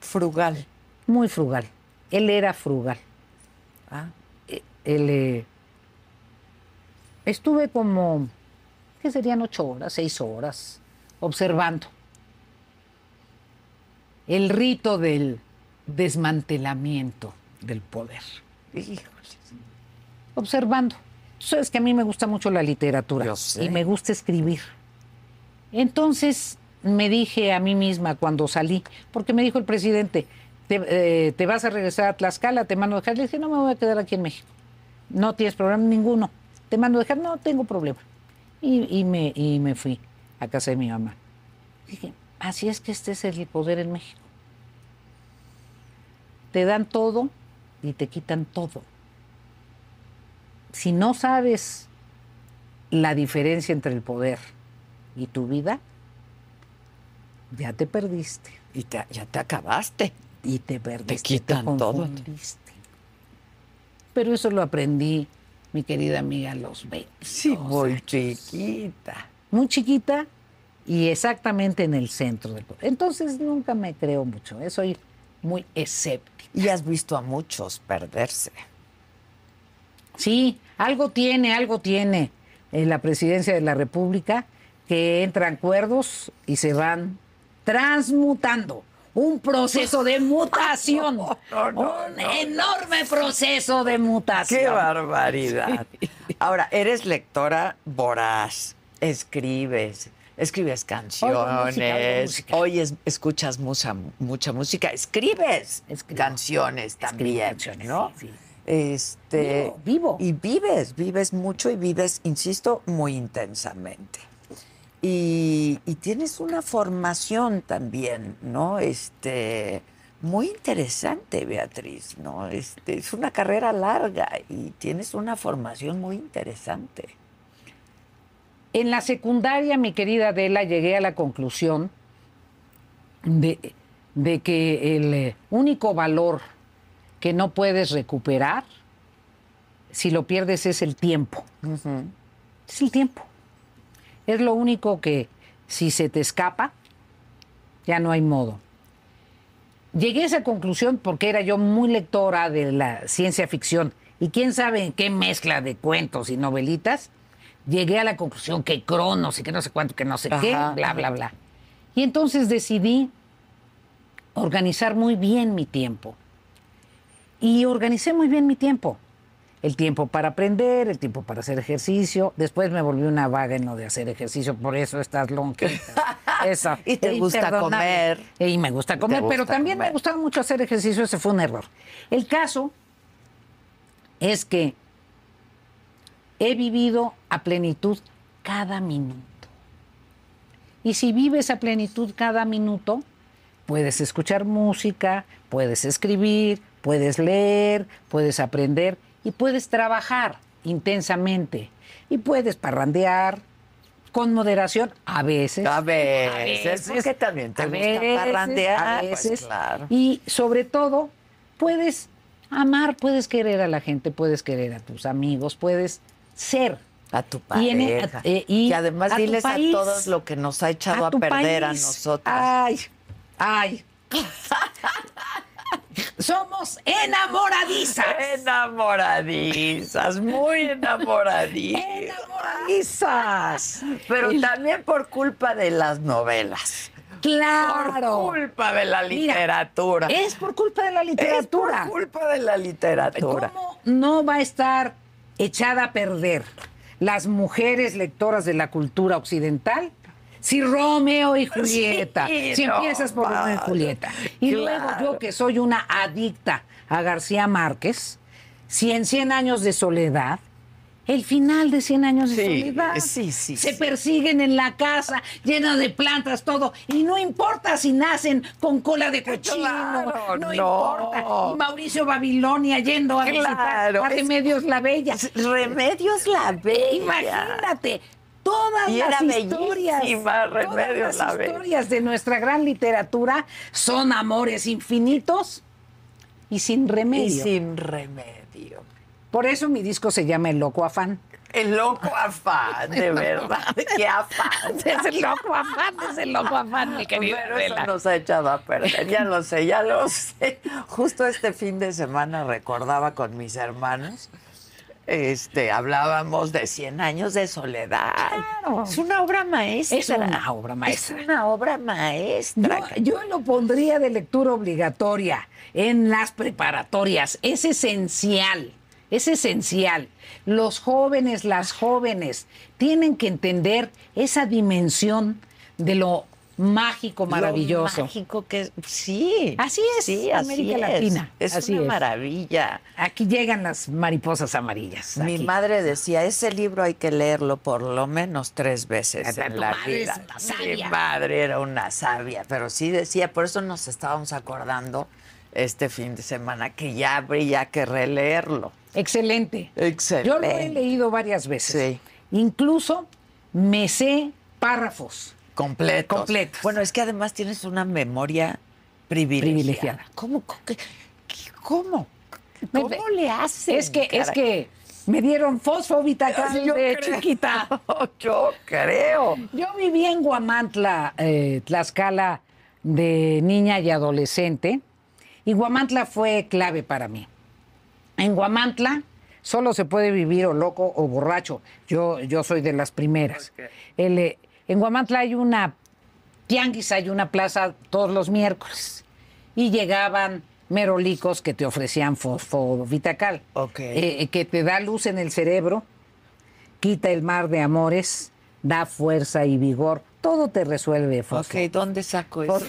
Frugal. Muy frugal. Él era frugal. Ah. E, él, eh, estuve como, ¿qué serían ocho horas, seis horas, observando. el rito del desmantelamiento del poder. Observando. Tú sabes que a mí me gusta mucho la literatura y me gusta escribir. Entonces me dije a mí misma cuando salí, porque me dijo el presidente, te, eh, vas a regresar a Tlaxcala, te mando a dejar. Le dije, no me voy a quedar aquí en México. No tienes problema ninguno. Te mando a dejar, no tengo problema. Y, me, y me fui a casa de mi mamá. Dije, así es que este es el poder en México. Te dan todo y te quitan todo. Si no sabes la diferencia entre el poder y tu vida, ya te perdiste. Y ya te acabaste. Y te perdiste. Te quitan todo. Pero eso lo aprendí, mi querida amiga, a los 20. Sí, muy chiquita. Muy chiquita y exactamente en el centro del. Entonces nunca me creo mucho. ¿eh? Soy muy escéptica. Y has visto a muchos perderse. Sí, algo tiene, algo tiene en la presidencia de la República que entran cuerdos y se van transmutando. Un proceso de mutación. un enorme proceso de mutación. ¡Qué barbaridad! Ahora, eres lectora voraz, escribes, escribes canciones, oyes, escuchas mucha, mucha música, escribes canciones también, ¿no? Este, vivo, Y vives, vives mucho y vives, insisto, muy intensamente. Y, tienes una formación también, ¿no? Este, muy interesante, Beatriz, ¿no? Este, es una carrera larga y tienes una formación muy interesante. En la secundaria, mi querida Adela, llegué a la conclusión de, que el eh, único valor que no puedes recuperar, si lo pierdes, es el tiempo. Es el tiempo. Es lo único que, si se te escapa, ya no hay modo. Llegué a esa conclusión porque era yo muy lectora de la ciencia ficción y quién sabe en qué mezcla de cuentos y novelitas llegué a la conclusión que Cronos y que no sé cuánto, que no sé qué, bla, bla, bla. Y entonces decidí organizar muy bien mi tiempo. Y organicé muy bien mi tiempo. El tiempo para aprender, el tiempo para hacer ejercicio. Después me volví una vaga en lo de hacer ejercicio, por eso estás lonquita. Eso. y te gusta comer. Y me gusta comer, pero también me gustaba mucho hacer ejercicio, ese fue un error. El caso es que He vivido a plenitud cada minuto. Y si vives a plenitud cada minuto, puedes escuchar música, puedes escribir, puedes leer, puedes aprender y puedes trabajar intensamente. Y puedes parrandear con moderación a veces. A veces, a porque también te gusta parrandear. Pues, y sobre todo, puedes amar, puedes querer a la gente, puedes querer a tus amigos, puedes ser. A tu pareja. Eh, y, además diles a todos lo que nos ha echado a, perder a nosotros. Ay, ay. Somos enamoradizas. Enamoradizas, muy enamoradizas. enamoradizas. Pero también por culpa de las novelas. Claro. Por culpa de la literatura. es por culpa de la literatura. Es por culpa de la literatura. ¿Cómo no va a estar echada a perder las mujeres lectoras de la cultura occidental si Romeo y Julieta, si empiezas por Romeo y Julieta, y luego yo que soy una adicta a García Márquez, si en 100 años de soledad el final de 100 años de soledad. Sí, sí, Se persiguen en la casa, llena de plantas, todo. Y no importa si nacen con cola de cochino. no, importa. Y Mauricio Babilonia yendo a visitar a Remedios la Bella. Remedios la Bella. Imagínate. Todas las historias, todas las historias de nuestra gran literatura son amores infinitos y sin remedio. Y sin remedio. Por eso mi disco se llama El Loco Afán. El loco afán, de verdad. Qué afán. Es el loco afán, es el loco afán, mi querido. Pero eso nos ha echado a perder. Ya lo sé, ya lo sé. Justo este fin de semana recordaba con mis hermanos este, hablábamos de 100 años de soledad. Es una obra maestra. Es una obra maestra. Es una obra maestra. Yo, yo, lo pondría de lectura obligatoria en las preparatorias. Es esencial. Es esencial. Los jóvenes, las jóvenes, tienen que entender esa dimensión de lo mágico, maravilloso. mágico que sí. Así es, sí, América Latina. Es así una maravilla. Aquí llegan las mariposas amarillas. Mi madre decía, ese libro hay que leerlo por lo menos tres veces en la vida. Mi madre era una sabia, pero sí decía, por eso nos estábamos acordando este fin de semana que ya habría que releerlo. Excelente. Excelente. Yo lo he leído varias veces. Sí. Incluso me sé párrafos Completo. Completo. Bueno, es que además tienes una memoria privilegiada. ¿Cómo? ¿Cómo? ¿Cómo le haces? Es que, es que me dieron fosfobitacal de chiquita. Yo creo. Yo viví en Guamantla, eh, Tlaxcala, de niña y adolescente, y Guamantla fue clave para mí. En Guamantla solo se puede vivir o loco o borracho. Yo, yo soy de las primeras. El, en Guamantla hay una tianguis, hay una plaza todos los miércoles. Y llegaban merolicos que te ofrecían fosfovitacal. Eh, que te da luz en el cerebro, quita el mar de amores, da fuerza y vigor. Todo te resuelve, Fosfo. Ok, ¿dónde saco eso?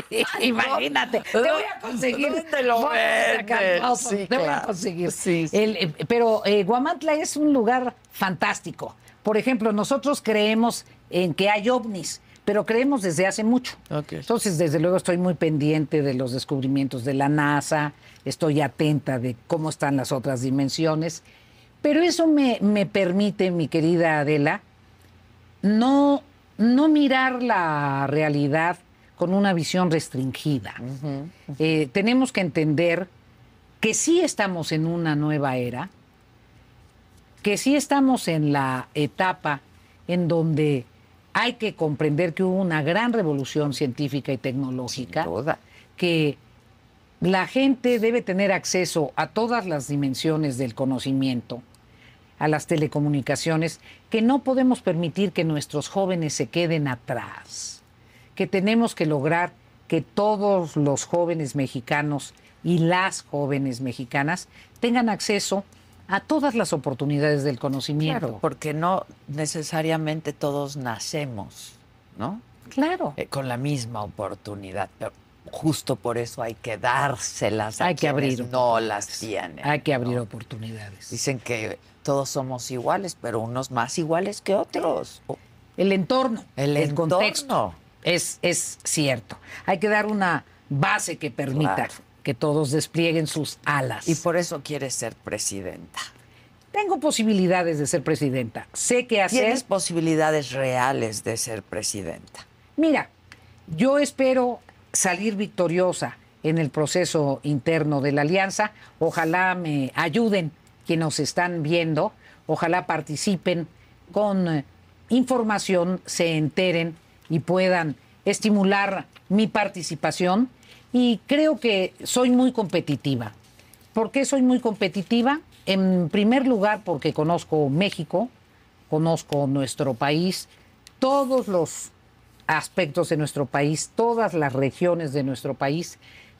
imagínate. Te voy a conseguir. ¿Dónde lo vendes? Sí, te voy a conseguir. Eh, pero eh, Guamantla es un lugar fantástico. Por ejemplo, nosotros creemos en que hay ovnis, pero creemos desde hace mucho. Entonces, desde luego estoy muy pendiente de los descubrimientos de la NASA, estoy atenta de cómo están las otras dimensiones, pero eso me, permite, mi querida Adela, no, no mirar la realidad con una visión restringida. Eh, tenemos que entender que sí estamos en una nueva era, que sí estamos en la etapa en donde hay que comprender que hubo una gran revolución científica y tecnológica, que la gente debe tener acceso a todas las dimensiones del conocimiento, a las telecomunicaciones, que no podemos permitir que nuestros jóvenes se queden atrás, que tenemos que lograr que todos los jóvenes mexicanos y las jóvenes mexicanas tengan acceso a todas las oportunidades del conocimiento. Claro, porque no necesariamente todos nacemos, ¿no? Claro. Eh, con la misma oportunidad, pero justo por eso hay que dárselas a hay que abrir no las tienen. Hay que abrir oportunidades. Dicen que todos somos iguales, pero unos más iguales que otros. El entorno, el, contexto es, es cierto. Hay que dar una base que permita que todos desplieguen sus alas. Y por eso quieres ser presidenta. Tengo posibilidades de ser presidenta. Sé que hacer. Tienes posibilidades reales de ser presidenta. Mira, yo espero salir victoriosa en el proceso interno de la alianza. Ojalá me ayuden quienes nos están viendo. Ojalá participen con eh, información, se enteren y puedan estimular mi participación y creo que soy muy competitiva. ¿Por qué soy muy competitiva? En primer lugar, porque conozco México, conozco nuestro país, todos los aspectos de nuestro país, todas las regiones de nuestro país,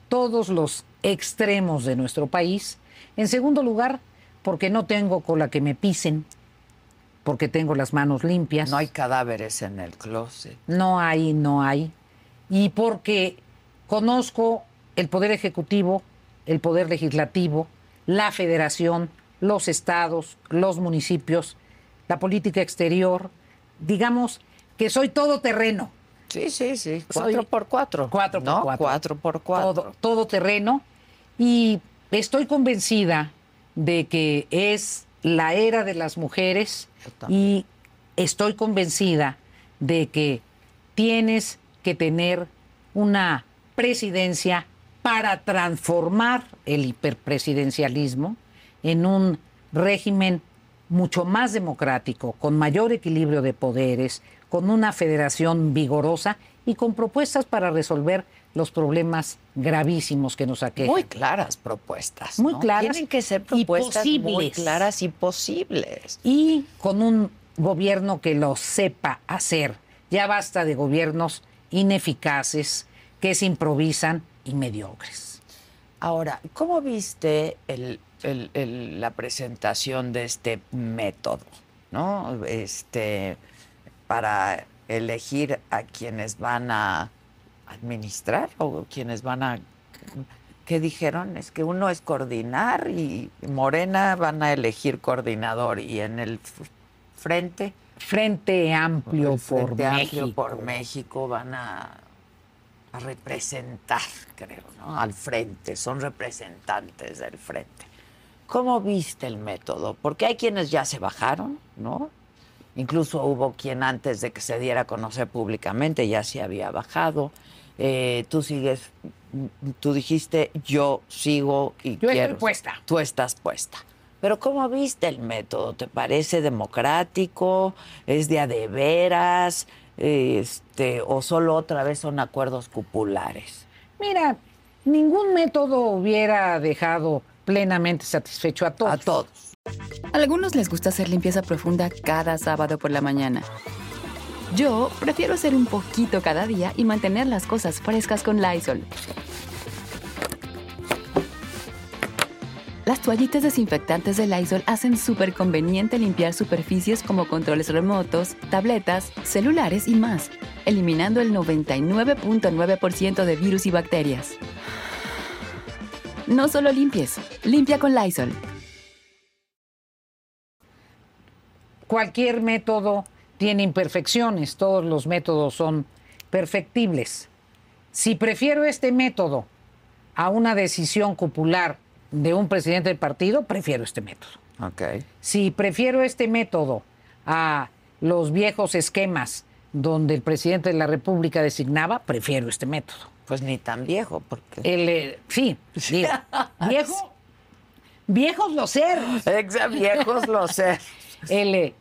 todos los extremos de nuestro país. En segundo lugar, porque no tengo cola que me pisen, porque tengo las manos limpias. No hay cadáveres en el closet. No hay, no hay. Y porque Conozco el Poder Ejecutivo, el Poder Legislativo, la Federación, los estados, los municipios, la política exterior. Digamos que soy todo terreno. Sí, sí, sí. Cuatro por cuatro. Cuatro por cuatro. Cuatro por cuatro. Todo, terreno. Y estoy convencida de que es la era de las mujeres y estoy convencida de que tienes que tener una presidencia para transformar el hiperpresidencialismo en un régimen mucho más democrático, con mayor equilibrio de poderes, con una federación vigorosa y con propuestas para resolver los problemas gravísimos que nos aquejan. Muy claras propuestas. Muy claras. Tienen que ser propuestas muy claras y posibles. Y con un gobierno que lo sepa hacer. Ya basta de gobiernos ineficaces que se improvisan y mediocres. Ahora, ¿cómo viste la presentación de este método? ¿No? Este, para elegir a quienes van a administrar o quienes van a... ¿Qué dijeron? Es que uno es coordinar y Morena van a elegir coordinador y en el frente... Frente Amplio, por, México. por México van a, a representar, creo, ¿no? Al frente, son representantes del frente. ¿Cómo viste el método? Porque hay quienes ya se bajaron, ¿no? Incluso hubo quien antes de que se diera a conocer públicamente ya se había bajado. Eh, tú sigues, tú dijiste, yo sigo y yo quiero. Estoy puesta. Tú estás puesta. Pero ¿cómo viste el método? ¿Te parece democrático? ¿Es de a de veras? Este, ¿O solo otra vez son acuerdos cupulares? Mira, ningún método hubiera dejado plenamente satisfecho a todos. A todos. A algunos les gusta hacer limpieza profunda cada sábado por la mañana. Yo prefiero hacer un poquito cada día y mantener las cosas frescas con Lysol. Las toallitas desinfectantes de Lysol hacen súper conveniente limpiar superficies como controles remotos, tabletas, celulares y más, eliminando el 99.9% de virus y bacterias. No solo limpies, limpia con Lysol. Cualquier método tiene imperfecciones, todos los métodos son perfectibles. Si prefiero este método a una decisión popular de un presidente del partido, prefiero este método. Okay. Si prefiero este método a los viejos esquemas donde el presidente de la República designaba, prefiero este método. Pues ni tan viejo, porque. El, eh, sí, viejo. Viejos los ser. viejos los ser. El, eh,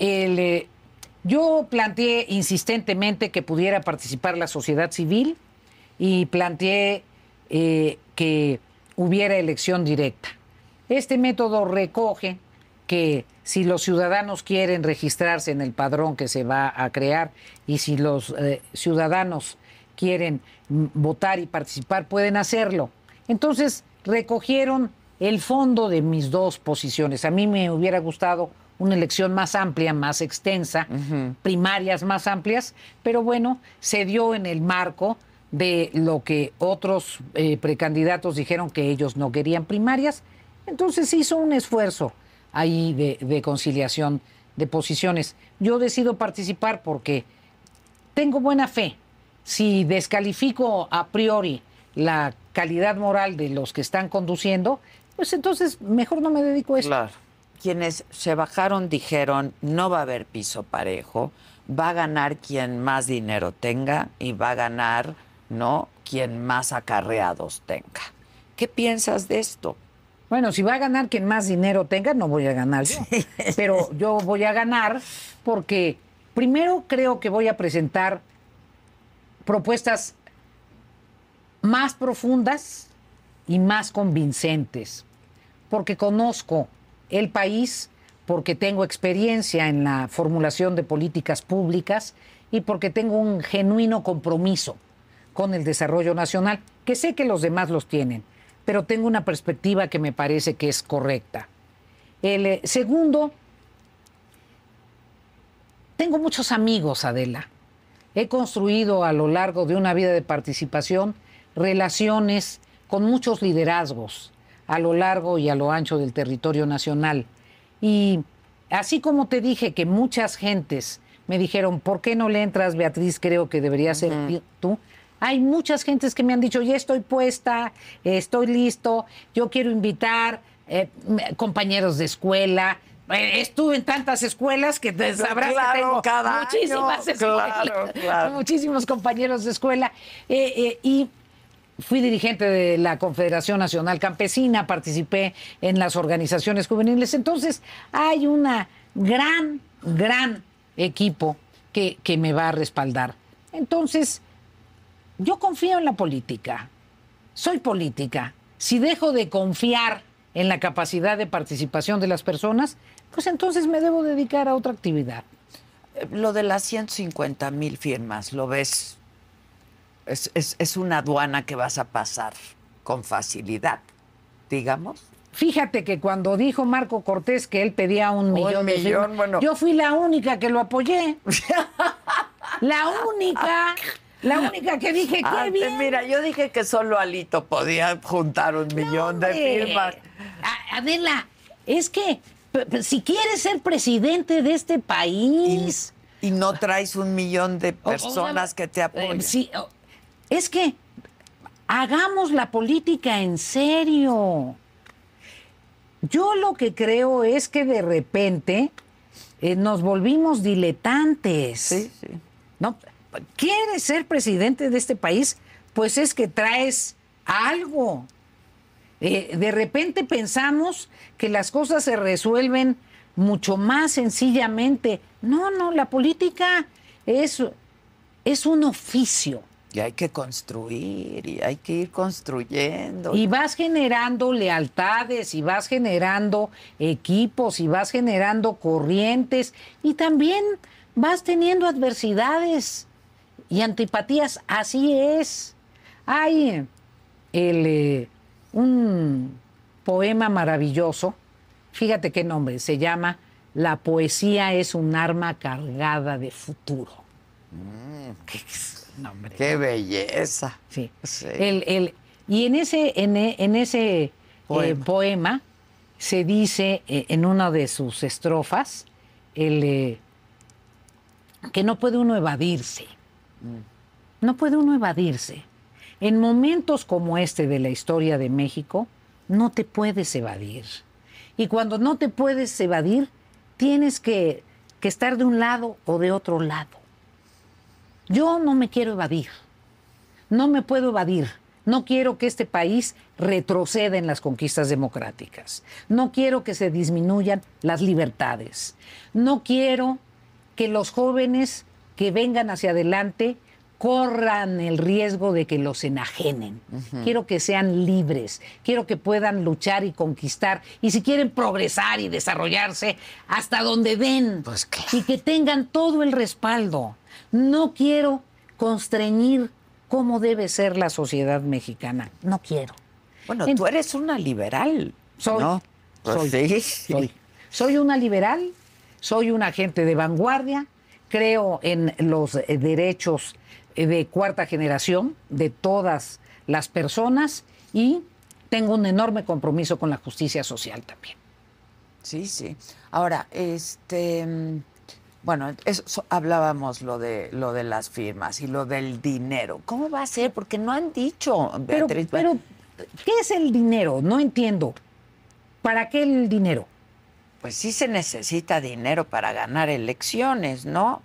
el, eh, yo planteé insistentemente que pudiera participar la sociedad civil y planteé que hubiera elección directa. Este método recoge que si los ciudadanos quieren registrarse en el padrón que se va a crear y si los ciudadanos quieren votar y participar pueden hacerlo. Entonces recogieron el fondo de mis dos posiciones. A mí me hubiera gustado una elección más amplia, más extensa, primarias más amplias, pero bueno, se dio en el marco de lo que otros eh, precandidatos dijeron que ellos no querían primarias. Entonces hizo un esfuerzo ahí de, de conciliación de posiciones. Yo decido participar porque tengo buena fe si descalifico a priori la calidad moral de los que están conduciendo, pues entonces mejor no me dedico a eso. Claro. Quienes se bajaron dijeron, no va a haber piso parejo, va a ganar quien más dinero tenga y va a ganar, ¿no? Quien más acarreados tenga. ¿Qué piensas de esto? Bueno, si va a ganar quien más dinero tenga, no voy a ganar yo. Pero yo voy a ganar porque primero creo que voy a presentar propuestas más profundas y más convincentes, porque conozco el país, porque tengo experiencia en la formulación de políticas públicas y porque tengo un genuino compromiso con el desarrollo nacional, que sé que los demás los tienen, pero tengo una perspectiva que me parece que es correcta. El eh, segundo, tengo muchos amigos, Adela, He construido a lo largo de una vida de participación relaciones con muchos liderazgos a lo largo y a lo ancho del territorio nacional. Y así como te dije que muchas gentes me dijeron, ¿por qué no le entras, Beatriz? Creo que debería ser tú. Hay muchas gentes que me han dicho, ya estoy puesta, estoy listo, yo quiero invitar eh, compañeros de escuela, eh, estuve en tantas escuelas que te sabrás que tengo muchísimas escuelas, muchísimos compañeros de escuela. Eh, eh, y fui dirigente de la Confederación Nacional Campesina, participé en las organizaciones juveniles. Entonces, hay una gran, gran equipo que, que me va a respaldar. Entonces, yo confío en la política. Soy política. Si dejo de confiar en la capacidad de participación de las personas, pues entonces me debo dedicar a otra actividad. Eh, lo de las 150 mil firmas, ¿lo ves? Es, es, una aduana que vas a pasar con facilidad, digamos. Fíjate que cuando dijo Marco Cortés que él pedía un, millón, de yo fui la única que lo apoyé. la única. La única que dije, qué bien. Mira, yo dije que solo Alito podía juntar un millón de firmas. Adela, es que si quieres ser presidente de este país. Y, no traes un millón de personas que te eh, apoyen. es que hagamos la política en serio. Yo lo que creo es que de repente eh, nos volvimos diletantes. Sí, sí. ¿No? ¿Quieres ser presidente de este país? Pues es que traes algo. Eh, de repente pensamos que las cosas se resuelven mucho más sencillamente. No, no, la política es, es un oficio. Y hay que construir, y hay que ir construyendo. Y vas generando lealtades, y vas generando equipos, y vas generando corrientes, y también vas teniendo adversidades y antipatías. Así es. Hay el, eh, un poema maravilloso, fíjate qué nombre, se llama La poesía es un arma cargada de futuro. Mm. ¿Qué, qué belleza. Sí. El, y en ese, en, ese eh, poema. se dice eh, en una de sus estrofas el, que no puede uno evadirse. No puede uno evadirse. En momentos como este de la historia de México, no te puedes evadir. Y cuando no te puedes evadir, tienes que, estar de un lado o de otro lado. Yo no me quiero evadir. No me puedo evadir. No quiero que este país retroceda en las conquistas democráticas. No quiero que se disminuyan las libertades. No quiero que los jóvenes que vengan hacia adelante corran el riesgo de que los enajenen. Quiero que sean libres, quiero que puedan luchar y conquistar, y si quieren progresar y desarrollarse hasta donde den, pues y que tengan todo el respaldo. No quiero constreñir cómo debe ser la sociedad mexicana, no quiero. Bueno, tú eres una liberal. Soy. Pues soy, soy. Soy una liberal, soy una agente de vanguardia, creo en los eh, derechos eh, de cuarta generación de todas las personas y tengo un enorme compromiso con la justicia social también. Sí, sí. Ahora, este, bueno, eso, hablábamos lo de lo de las firmas y lo del dinero. ¿Cómo va a ser? Porque no han dicho, Beatriz. Pero, pero ¿qué es el dinero? No entiendo. ¿Para qué el dinero? Pues sí se necesita dinero para ganar elecciones, ¿no?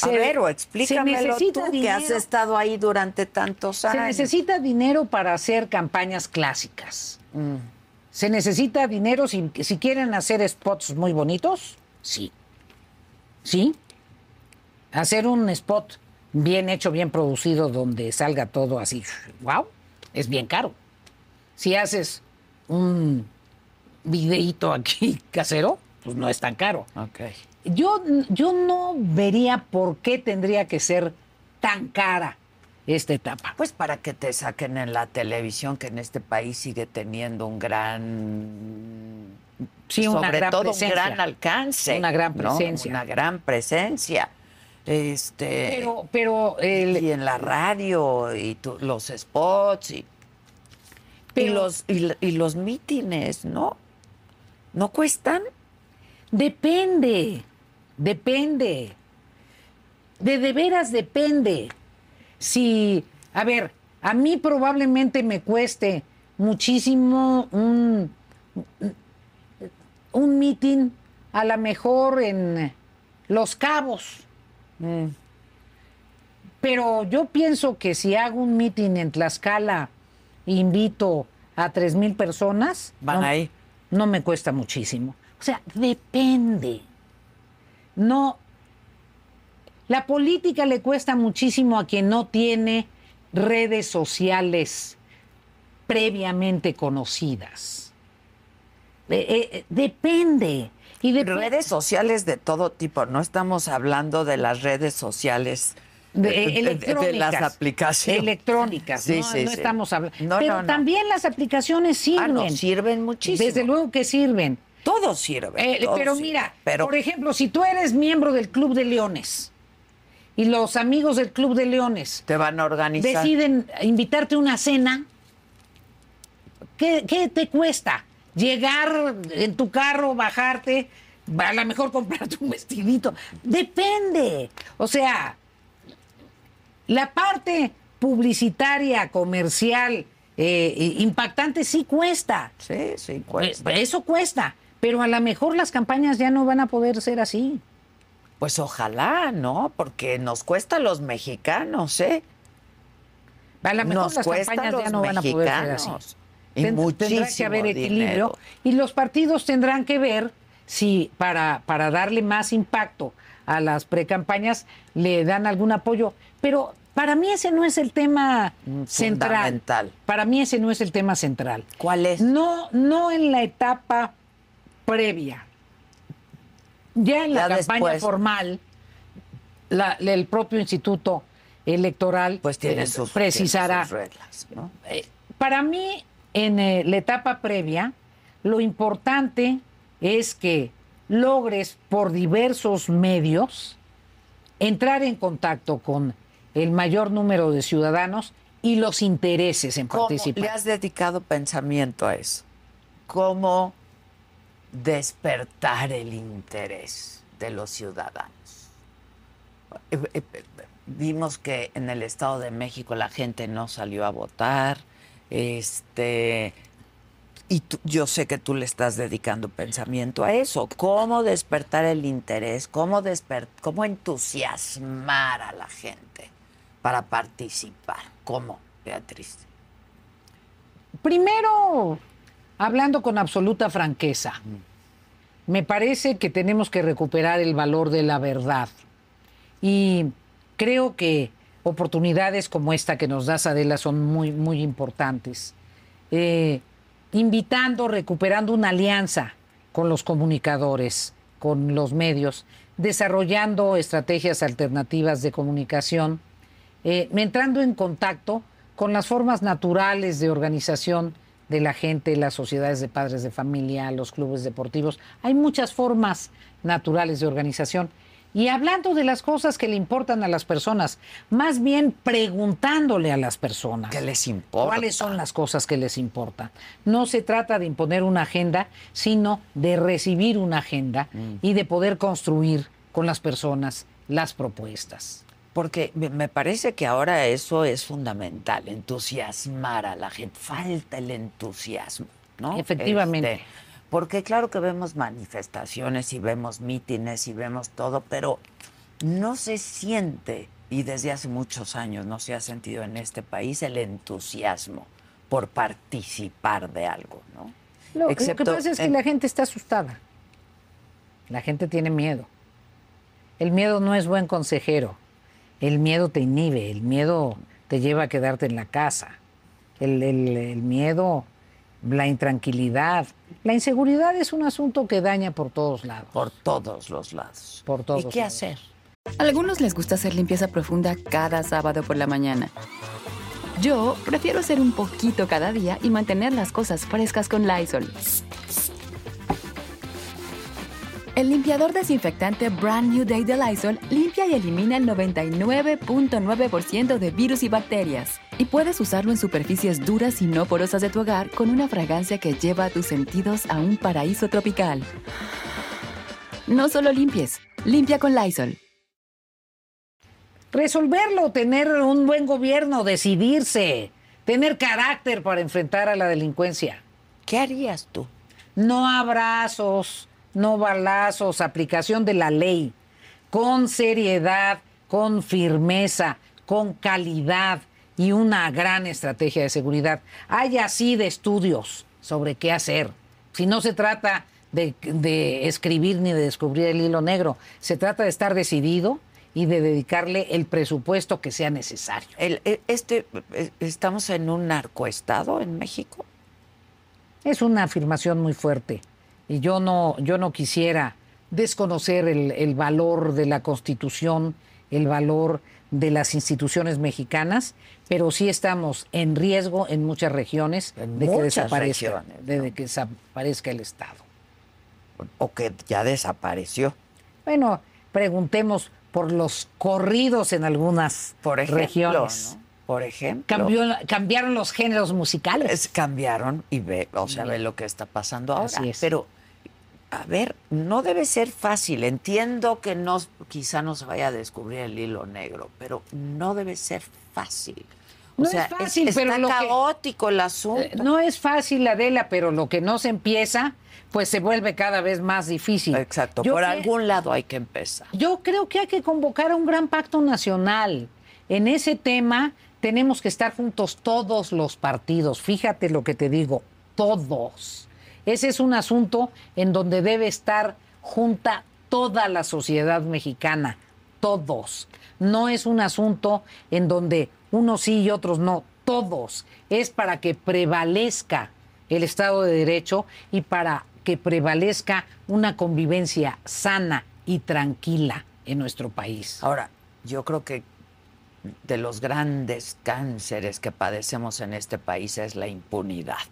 a ver, o explícamelo tú que has estado ahí durante tantos años. Se necesita dinero para hacer campañas clásicas. Mm. Se necesita dinero si, si quieren hacer spots muy bonitos, sí. ¿Sí? Hacer un spot bien hecho, bien producido, donde salga todo así, wow, es bien caro. Si haces un videíto aquí casero, pues no es tan caro. Okay. Yo, yo no vería por qué tendría que ser tan cara esta etapa. Pues para que te saquen en la televisión, que en este país sigue teniendo un gran. Sí, sobre todo un gran alcance. Una gran presencia. Una gran presencia. Este, pero, pero y en la radio y los spots y, y los y los mítines, ¿no? ¿No cuestan? Depende. Depende. De de veras depende. Si, a ver, a mí probablemente me cueste muchísimo un, un meeting, a lo mejor en Los Cabos. Mm. Pero yo pienso que si hago un meeting en Tlaxcala, invito a tres mil personas. Van ahí. No me cuesta muchísimo. O sea, depende. No. La política le cuesta muchísimo a quien no tiene redes sociales previamente conocidas. Eh, eh, depende. Y de redes sociales de todo tipo, no estamos hablando de las redes sociales de, las aplicaciones electrónicas. no, estamos hablando. Pero también las aplicaciones ah, sirven. sirven muchísimo. Desde luego que sirven. Todo sirve. Eh, pero mira, por ejemplo, si tú eres miembro del Club de Leones y los amigos del Club de Leones te van a organizar. Deciden invitarte a una cena. ¿Qué, qué te cuesta? Llegar en tu carro, bajarte, a lo mejor comprarte un vestidito. Depende. O sea, la parte publicitaria, comercial, eh, impactante sí cuesta. Sí, sí, cuesta. Eh, eso cuesta. Pero a lo mejor las campañas ya no van a poder ser así. Pues ojalá, ¿no? Porque nos cuesta a los mexicanos, ¿eh? A lo mejor las campañas ya no van a poder ser así. Y tendrá que haber equilibrio. Y los partidos tendrán que ver si para, para darle más impacto a las precampañas le dan algún apoyo. Pero para mí ese no es el tema mm, central. Para mí ese no es el tema central. ¿Cuál es? No, no en la etapa previa. Ya en la campaña formal, el propio instituto electoral pues tiene eh, sus, precisará. reglas. Eh, para mí, en eh, la etapa previa, lo importante es que logres por diversos medios entrar en contacto con el mayor número de ciudadanos y los intereses en participar. ¿Le has dedicado pensamiento a eso? ¿Cómo despertar el interés de los ciudadanos? Eh, eh, eh, vimos que en el Estado de México la gente no salió a votar, este, y yo sé que tú le estás dedicando pensamiento a eso. ¿Cómo despertar el interés? ¿Cómo, cómo entusiasmar a la gente? Para participar. ¿Cómo, Beatriz? Primero, hablando con absoluta franqueza, me parece que tenemos que recuperar el valor de la verdad. Y creo que oportunidades como esta que nos das, Adela, son muy, muy importantes. Eh, invitando, recuperando una alianza con los comunicadores, con los medios, desarrollando estrategias alternativas de comunicación eh, entrando en contacto con las formas naturales de organización de la gente, las sociedades de padres de familia, los clubes deportivos. Hay muchas formas naturales de organización. Y hablando de las cosas que le importan a las personas, más bien preguntándole a las personas. ¿Qué les importa? ¿Cuáles son las cosas que les importan? No se trata de imponer una agenda, sino de recibir una agenda mm. y de poder construir con las personas las propuestas. Porque me parece que ahora eso es fundamental, entusiasmar a la gente. Falta el entusiasmo, ¿no? Efectivamente. Este, porque claro que vemos manifestaciones y vemos mítines y vemos todo, pero no se siente, y desde hace muchos años no se ha sentido en este país, el entusiasmo por participar de algo, ¿no? Lo, lo que pasa es que la gente está asustada. La gente tiene miedo. El miedo no es buen consejero el miedo te inhibe, el miedo te lleva a quedarte en la casa, el, miedo, la intranquilidad, la inseguridad es un asunto que daña por todos lados. Por todos los lados. Por todos. ¿Y qué hacer? A algunos les gusta hacer limpieza profunda cada sábado por la mañana. Yo prefiero hacer un poquito cada día y mantener las cosas frescas con Lysol. El limpiador desinfectante Brand New Day de Lysol limpia y elimina el 99.9% de virus y bacterias. Y puedes usarlo en superficies duras y no porosas de tu hogar con una fragancia que lleva a tus sentidos a un paraíso tropical. No solo limpies, limpia con Lysol. Resolverlo, tener un buen gobierno, decidirse, tener carácter para enfrentar a la delincuencia. ¿Qué harías tú? No abrazos no balazos, aplicación de la ley, con seriedad, con firmeza, con calidad y una gran estrategia de seguridad. Hay así de estudios sobre qué hacer. Si no se trata de, de escribir ni de descubrir el hilo negro, se trata de estar decidido y de dedicarle el presupuesto que sea necesario. El, e, este, e, ¿Estamos en un narcoestado en México? Es una afirmación muy fuerte y yo no, yo no quisiera desconocer el, el valor de la Constitución, el valor de las instituciones mexicanas, pero sí estamos en riesgo en muchas regiones de, que desaparezca, de que desaparezca el Estado. O que ya desapareció. Bueno, preguntemos por los corridos en algunas regiones. Por ejemplo. cambiaron los géneros musicales. cambiaron y ve, o sea, ve lo que está pasando ahora. Pero, a ver, no debe ser fácil. Entiendo que no, quizá no se vaya a descubrir el hilo negro, pero no debe ser fácil. O no sea, es fácil, pero está caótico el asunto. Eh, no es fácil, Adela, pero lo que no se empieza pues se vuelve cada vez más difícil. Exacto, por algún lado hay que empezar. Yo creo que hay que convocar a un gran pacto nacional. En ese tema tenemos que estar juntos todos los partidos. Fíjate lo que te digo, todos. Ese es un asunto en donde debe estar junta toda la sociedad mexicana, todos. No es un asunto en donde unos sí y otros no, todos. Es para que prevalezca el Estado de Derecho y para que prevalezca una convivencia sana y tranquila en nuestro país. Ahora, yo creo que de los grandes cánceres que padecemos en este país es la impunidad.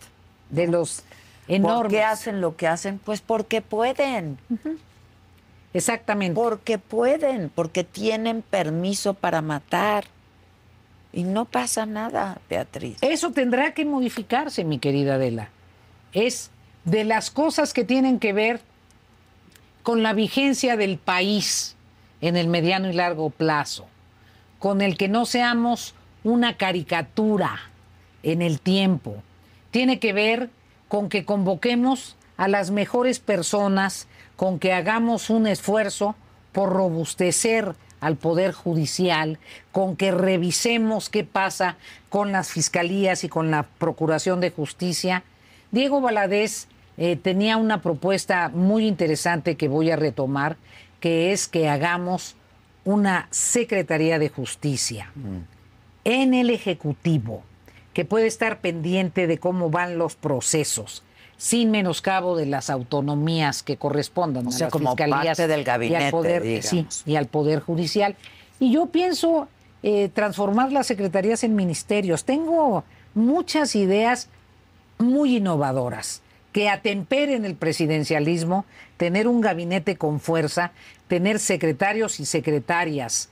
De los enormes. ¿Por qué hacen lo que hacen? Pues porque pueden. Exactamente. Porque pueden, porque tienen permiso para matar. Y no pasa nada, Beatriz. Eso tendrá que modificarse, mi querida Adela. Es de las cosas que tienen que ver con la vigencia del país en el mediano y largo plazo, con el que no seamos una caricatura en el tiempo. Tiene que ver con que convoquemos a las mejores personas, con que hagamos un esfuerzo por robustecer al Poder Judicial, con que revisemos qué pasa con las fiscalías y con la Procuración de Justicia. Diego Valadez eh, tenía una propuesta muy interesante que voy a retomar, que es que hagamos una Secretaría de Justicia mm. en el Ejecutivo, que puede estar pendiente de cómo van los procesos, sin menoscabo de las autonomías que correspondan a las como fiscalías del gabinete, y, al poder, y al Poder Judicial. Y yo pienso eh, transformar las secretarías en ministerios. Tengo muchas ideas muy innovadoras que atemperen el presidencialismo, tener un gabinete con fuerza, tener secretarios y secretarias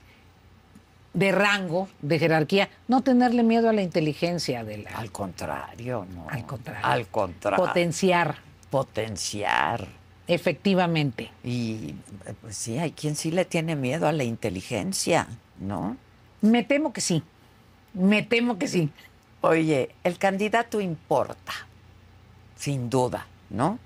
de rango, de jerarquía, no tenerle miedo a la inteligencia de la... Al contrario, no. Al contrario. Al contrario. Potenciar. Potenciar. Efectivamente. Y pues sí, hay quien sí le tiene miedo a la inteligencia, ¿no? Me temo que sí. Me temo que sí. Oye, el candidato importa sin duda, ¿no?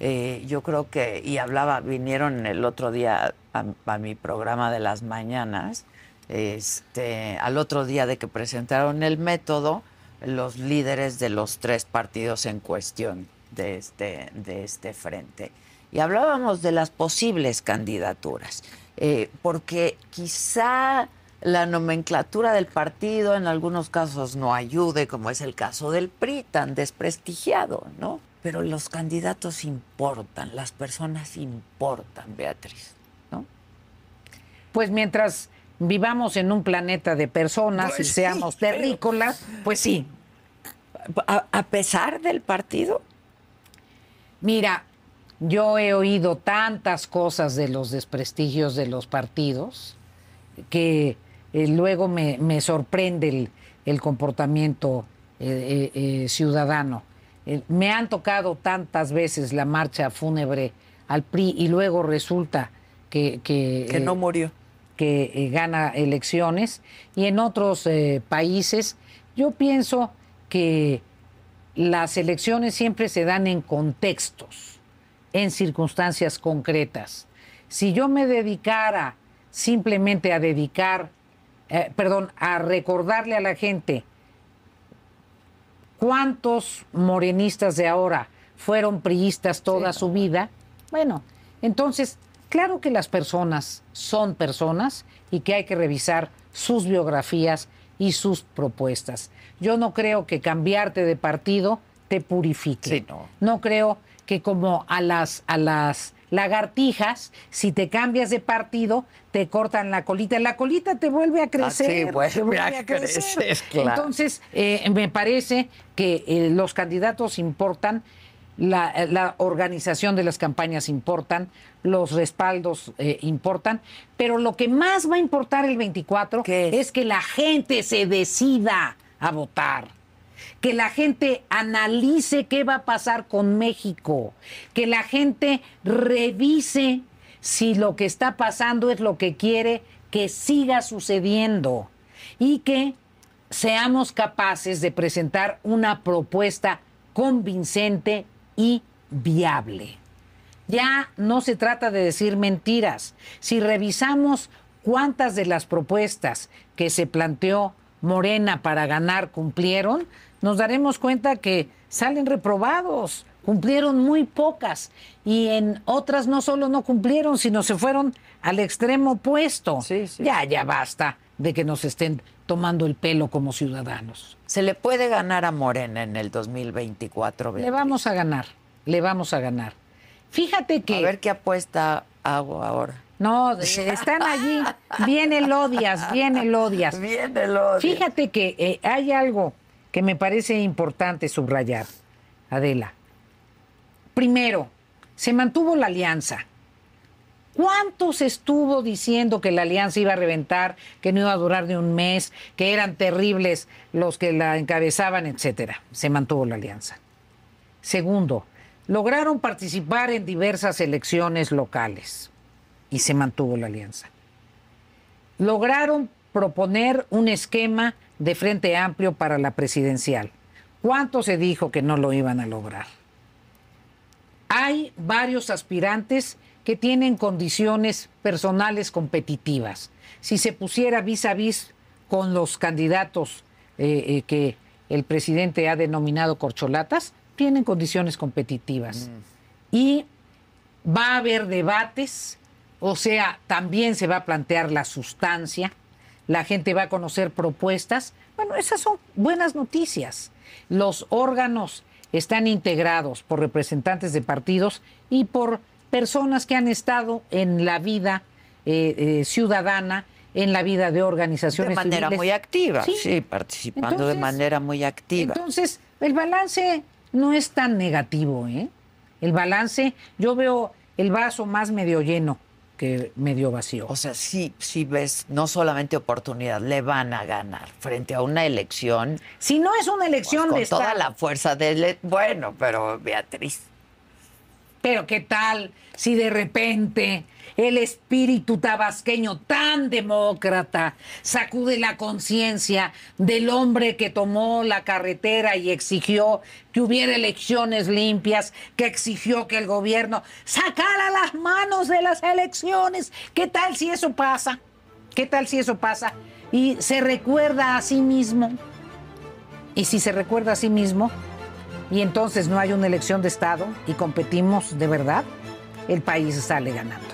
Eh, yo creo que, y hablaba, vinieron el otro día a, mi programa de las mañanas, este, al otro día de que presentaron el método, los líderes de los tres partidos en cuestión de este, de este frente. Y hablábamos de las posibles candidaturas, eh, porque quizá la nomenclatura del partido en algunos casos no ayude, como es el caso del PRI, tan desprestigiado, ¿no? Pero los candidatos importan, las personas importan, Beatriz, ¿no? Pues mientras vivamos en un planeta de personas y pues seamos terrícolas, pues sí. A, pesar del partido. Mira, yo he oído tantas cosas de los desprestigios de los partidos que eh, luego me, sorprende el, comportamiento eh, eh, ciudadano. me han tocado tantas veces la marcha fúnebre al PRI y luego resulta que... Que, no murió. Que gana elecciones. Y en otros países yo pienso que las elecciones siempre se dan en contextos, en circunstancias concretas. Si yo me dedicara simplemente a dedicar eh, perdón, a recordarle a la gente cuántos morenistas de ahora fueron priistas toda su vida. Bueno, entonces, claro que las personas son personas y que hay que revisar sus biografías y sus propuestas. Yo no creo que cambiarte de partido te purifique. no. no creo que como a las, a las lagartijas, si te cambias de partido, te cortan la colita. La colita te vuelve a crecer. vuelve, a, crecer. Entonces, eh, me parece que eh, los candidatos importan, la, organización de las campañas importan, los respaldos eh, importan, pero lo que más va a importar el 24 es que la gente se decida a votar que la gente analice qué va a pasar con México, que la gente revise si lo que está pasando es lo que quiere que siga sucediendo y que seamos capaces de presentar una propuesta convincente y viable. Ya no se trata de decir mentiras. Si revisamos cuántas de las propuestas que se planteó Morena para ganar cumplieron, nos daremos cuenta que salen reprobados, cumplieron muy pocas y en otras no solo no cumplieron, sino se fueron al extremo opuesto. Ya, ya basta de que nos estén tomando el pelo como ciudadanos. ¿Se le puede ganar a Morena en el 2024? Le vamos a ganar, le vamos a ganar. Fíjate que... A ver qué apuesta hago ahora. No, están allí. Viene el odias, viene el odias. Viene el odias. Fíjate que eh, hay algo que me parece importante subrayar, Adela. Primero, se mantuvo la alianza. ¿Cuántos estuvo diciendo que la alianza iba a reventar, que no iba a durar ni un mes, que eran terribles los que la encabezaban, etcétera? Se mantuvo la alianza. Segundo, lograron participar en diversas elecciones locales y se mantuvo la alianza. Lograron proponer un esquema de Frente Amplio para la presidencial. ¿Cuánto se dijo que no lo iban a lograr? Hay varios aspirantes que tienen condiciones personales competitivas. Si se pusiera vis a vis con los candidatos eh, eh, que el presidente ha denominado corcholatas, tienen condiciones competitivas. Mm. Y va a haber debates, o sea, también se va a plantear la sustancia la gente va a conocer propuestas. Bueno, esas son buenas noticias. Los órganos están integrados por representantes de partidos y por personas que han estado en la vida eh, eh, ciudadana, en la vida de organizaciones. De manera muy activa, sí, participando de manera muy activa. Entonces, el balance no es tan negativo, ¿eh? El balance, yo veo el vaso más medio lleno que medio vacío. O sea, sí, sí ves, no solamente oportunidad, le van a ganar frente a una elección. Si no es una elección pues, con toda la fuerza de... Bueno, pero Beatriz. Pero qué tal si de repente el espíritu tabasqueño tan demócrata sacude la conciencia del hombre que tomó la carretera y exigió que hubiera elecciones limpias, que exigió que el gobierno sacara las manos de las elecciones. ¿Qué tal si eso pasa? ¿Qué tal si eso pasa? Y se recuerda a sí mismo. Y si se recuerda a sí mismo, y entonces no hay una elección de Estado y competimos de verdad, el país sale ganando.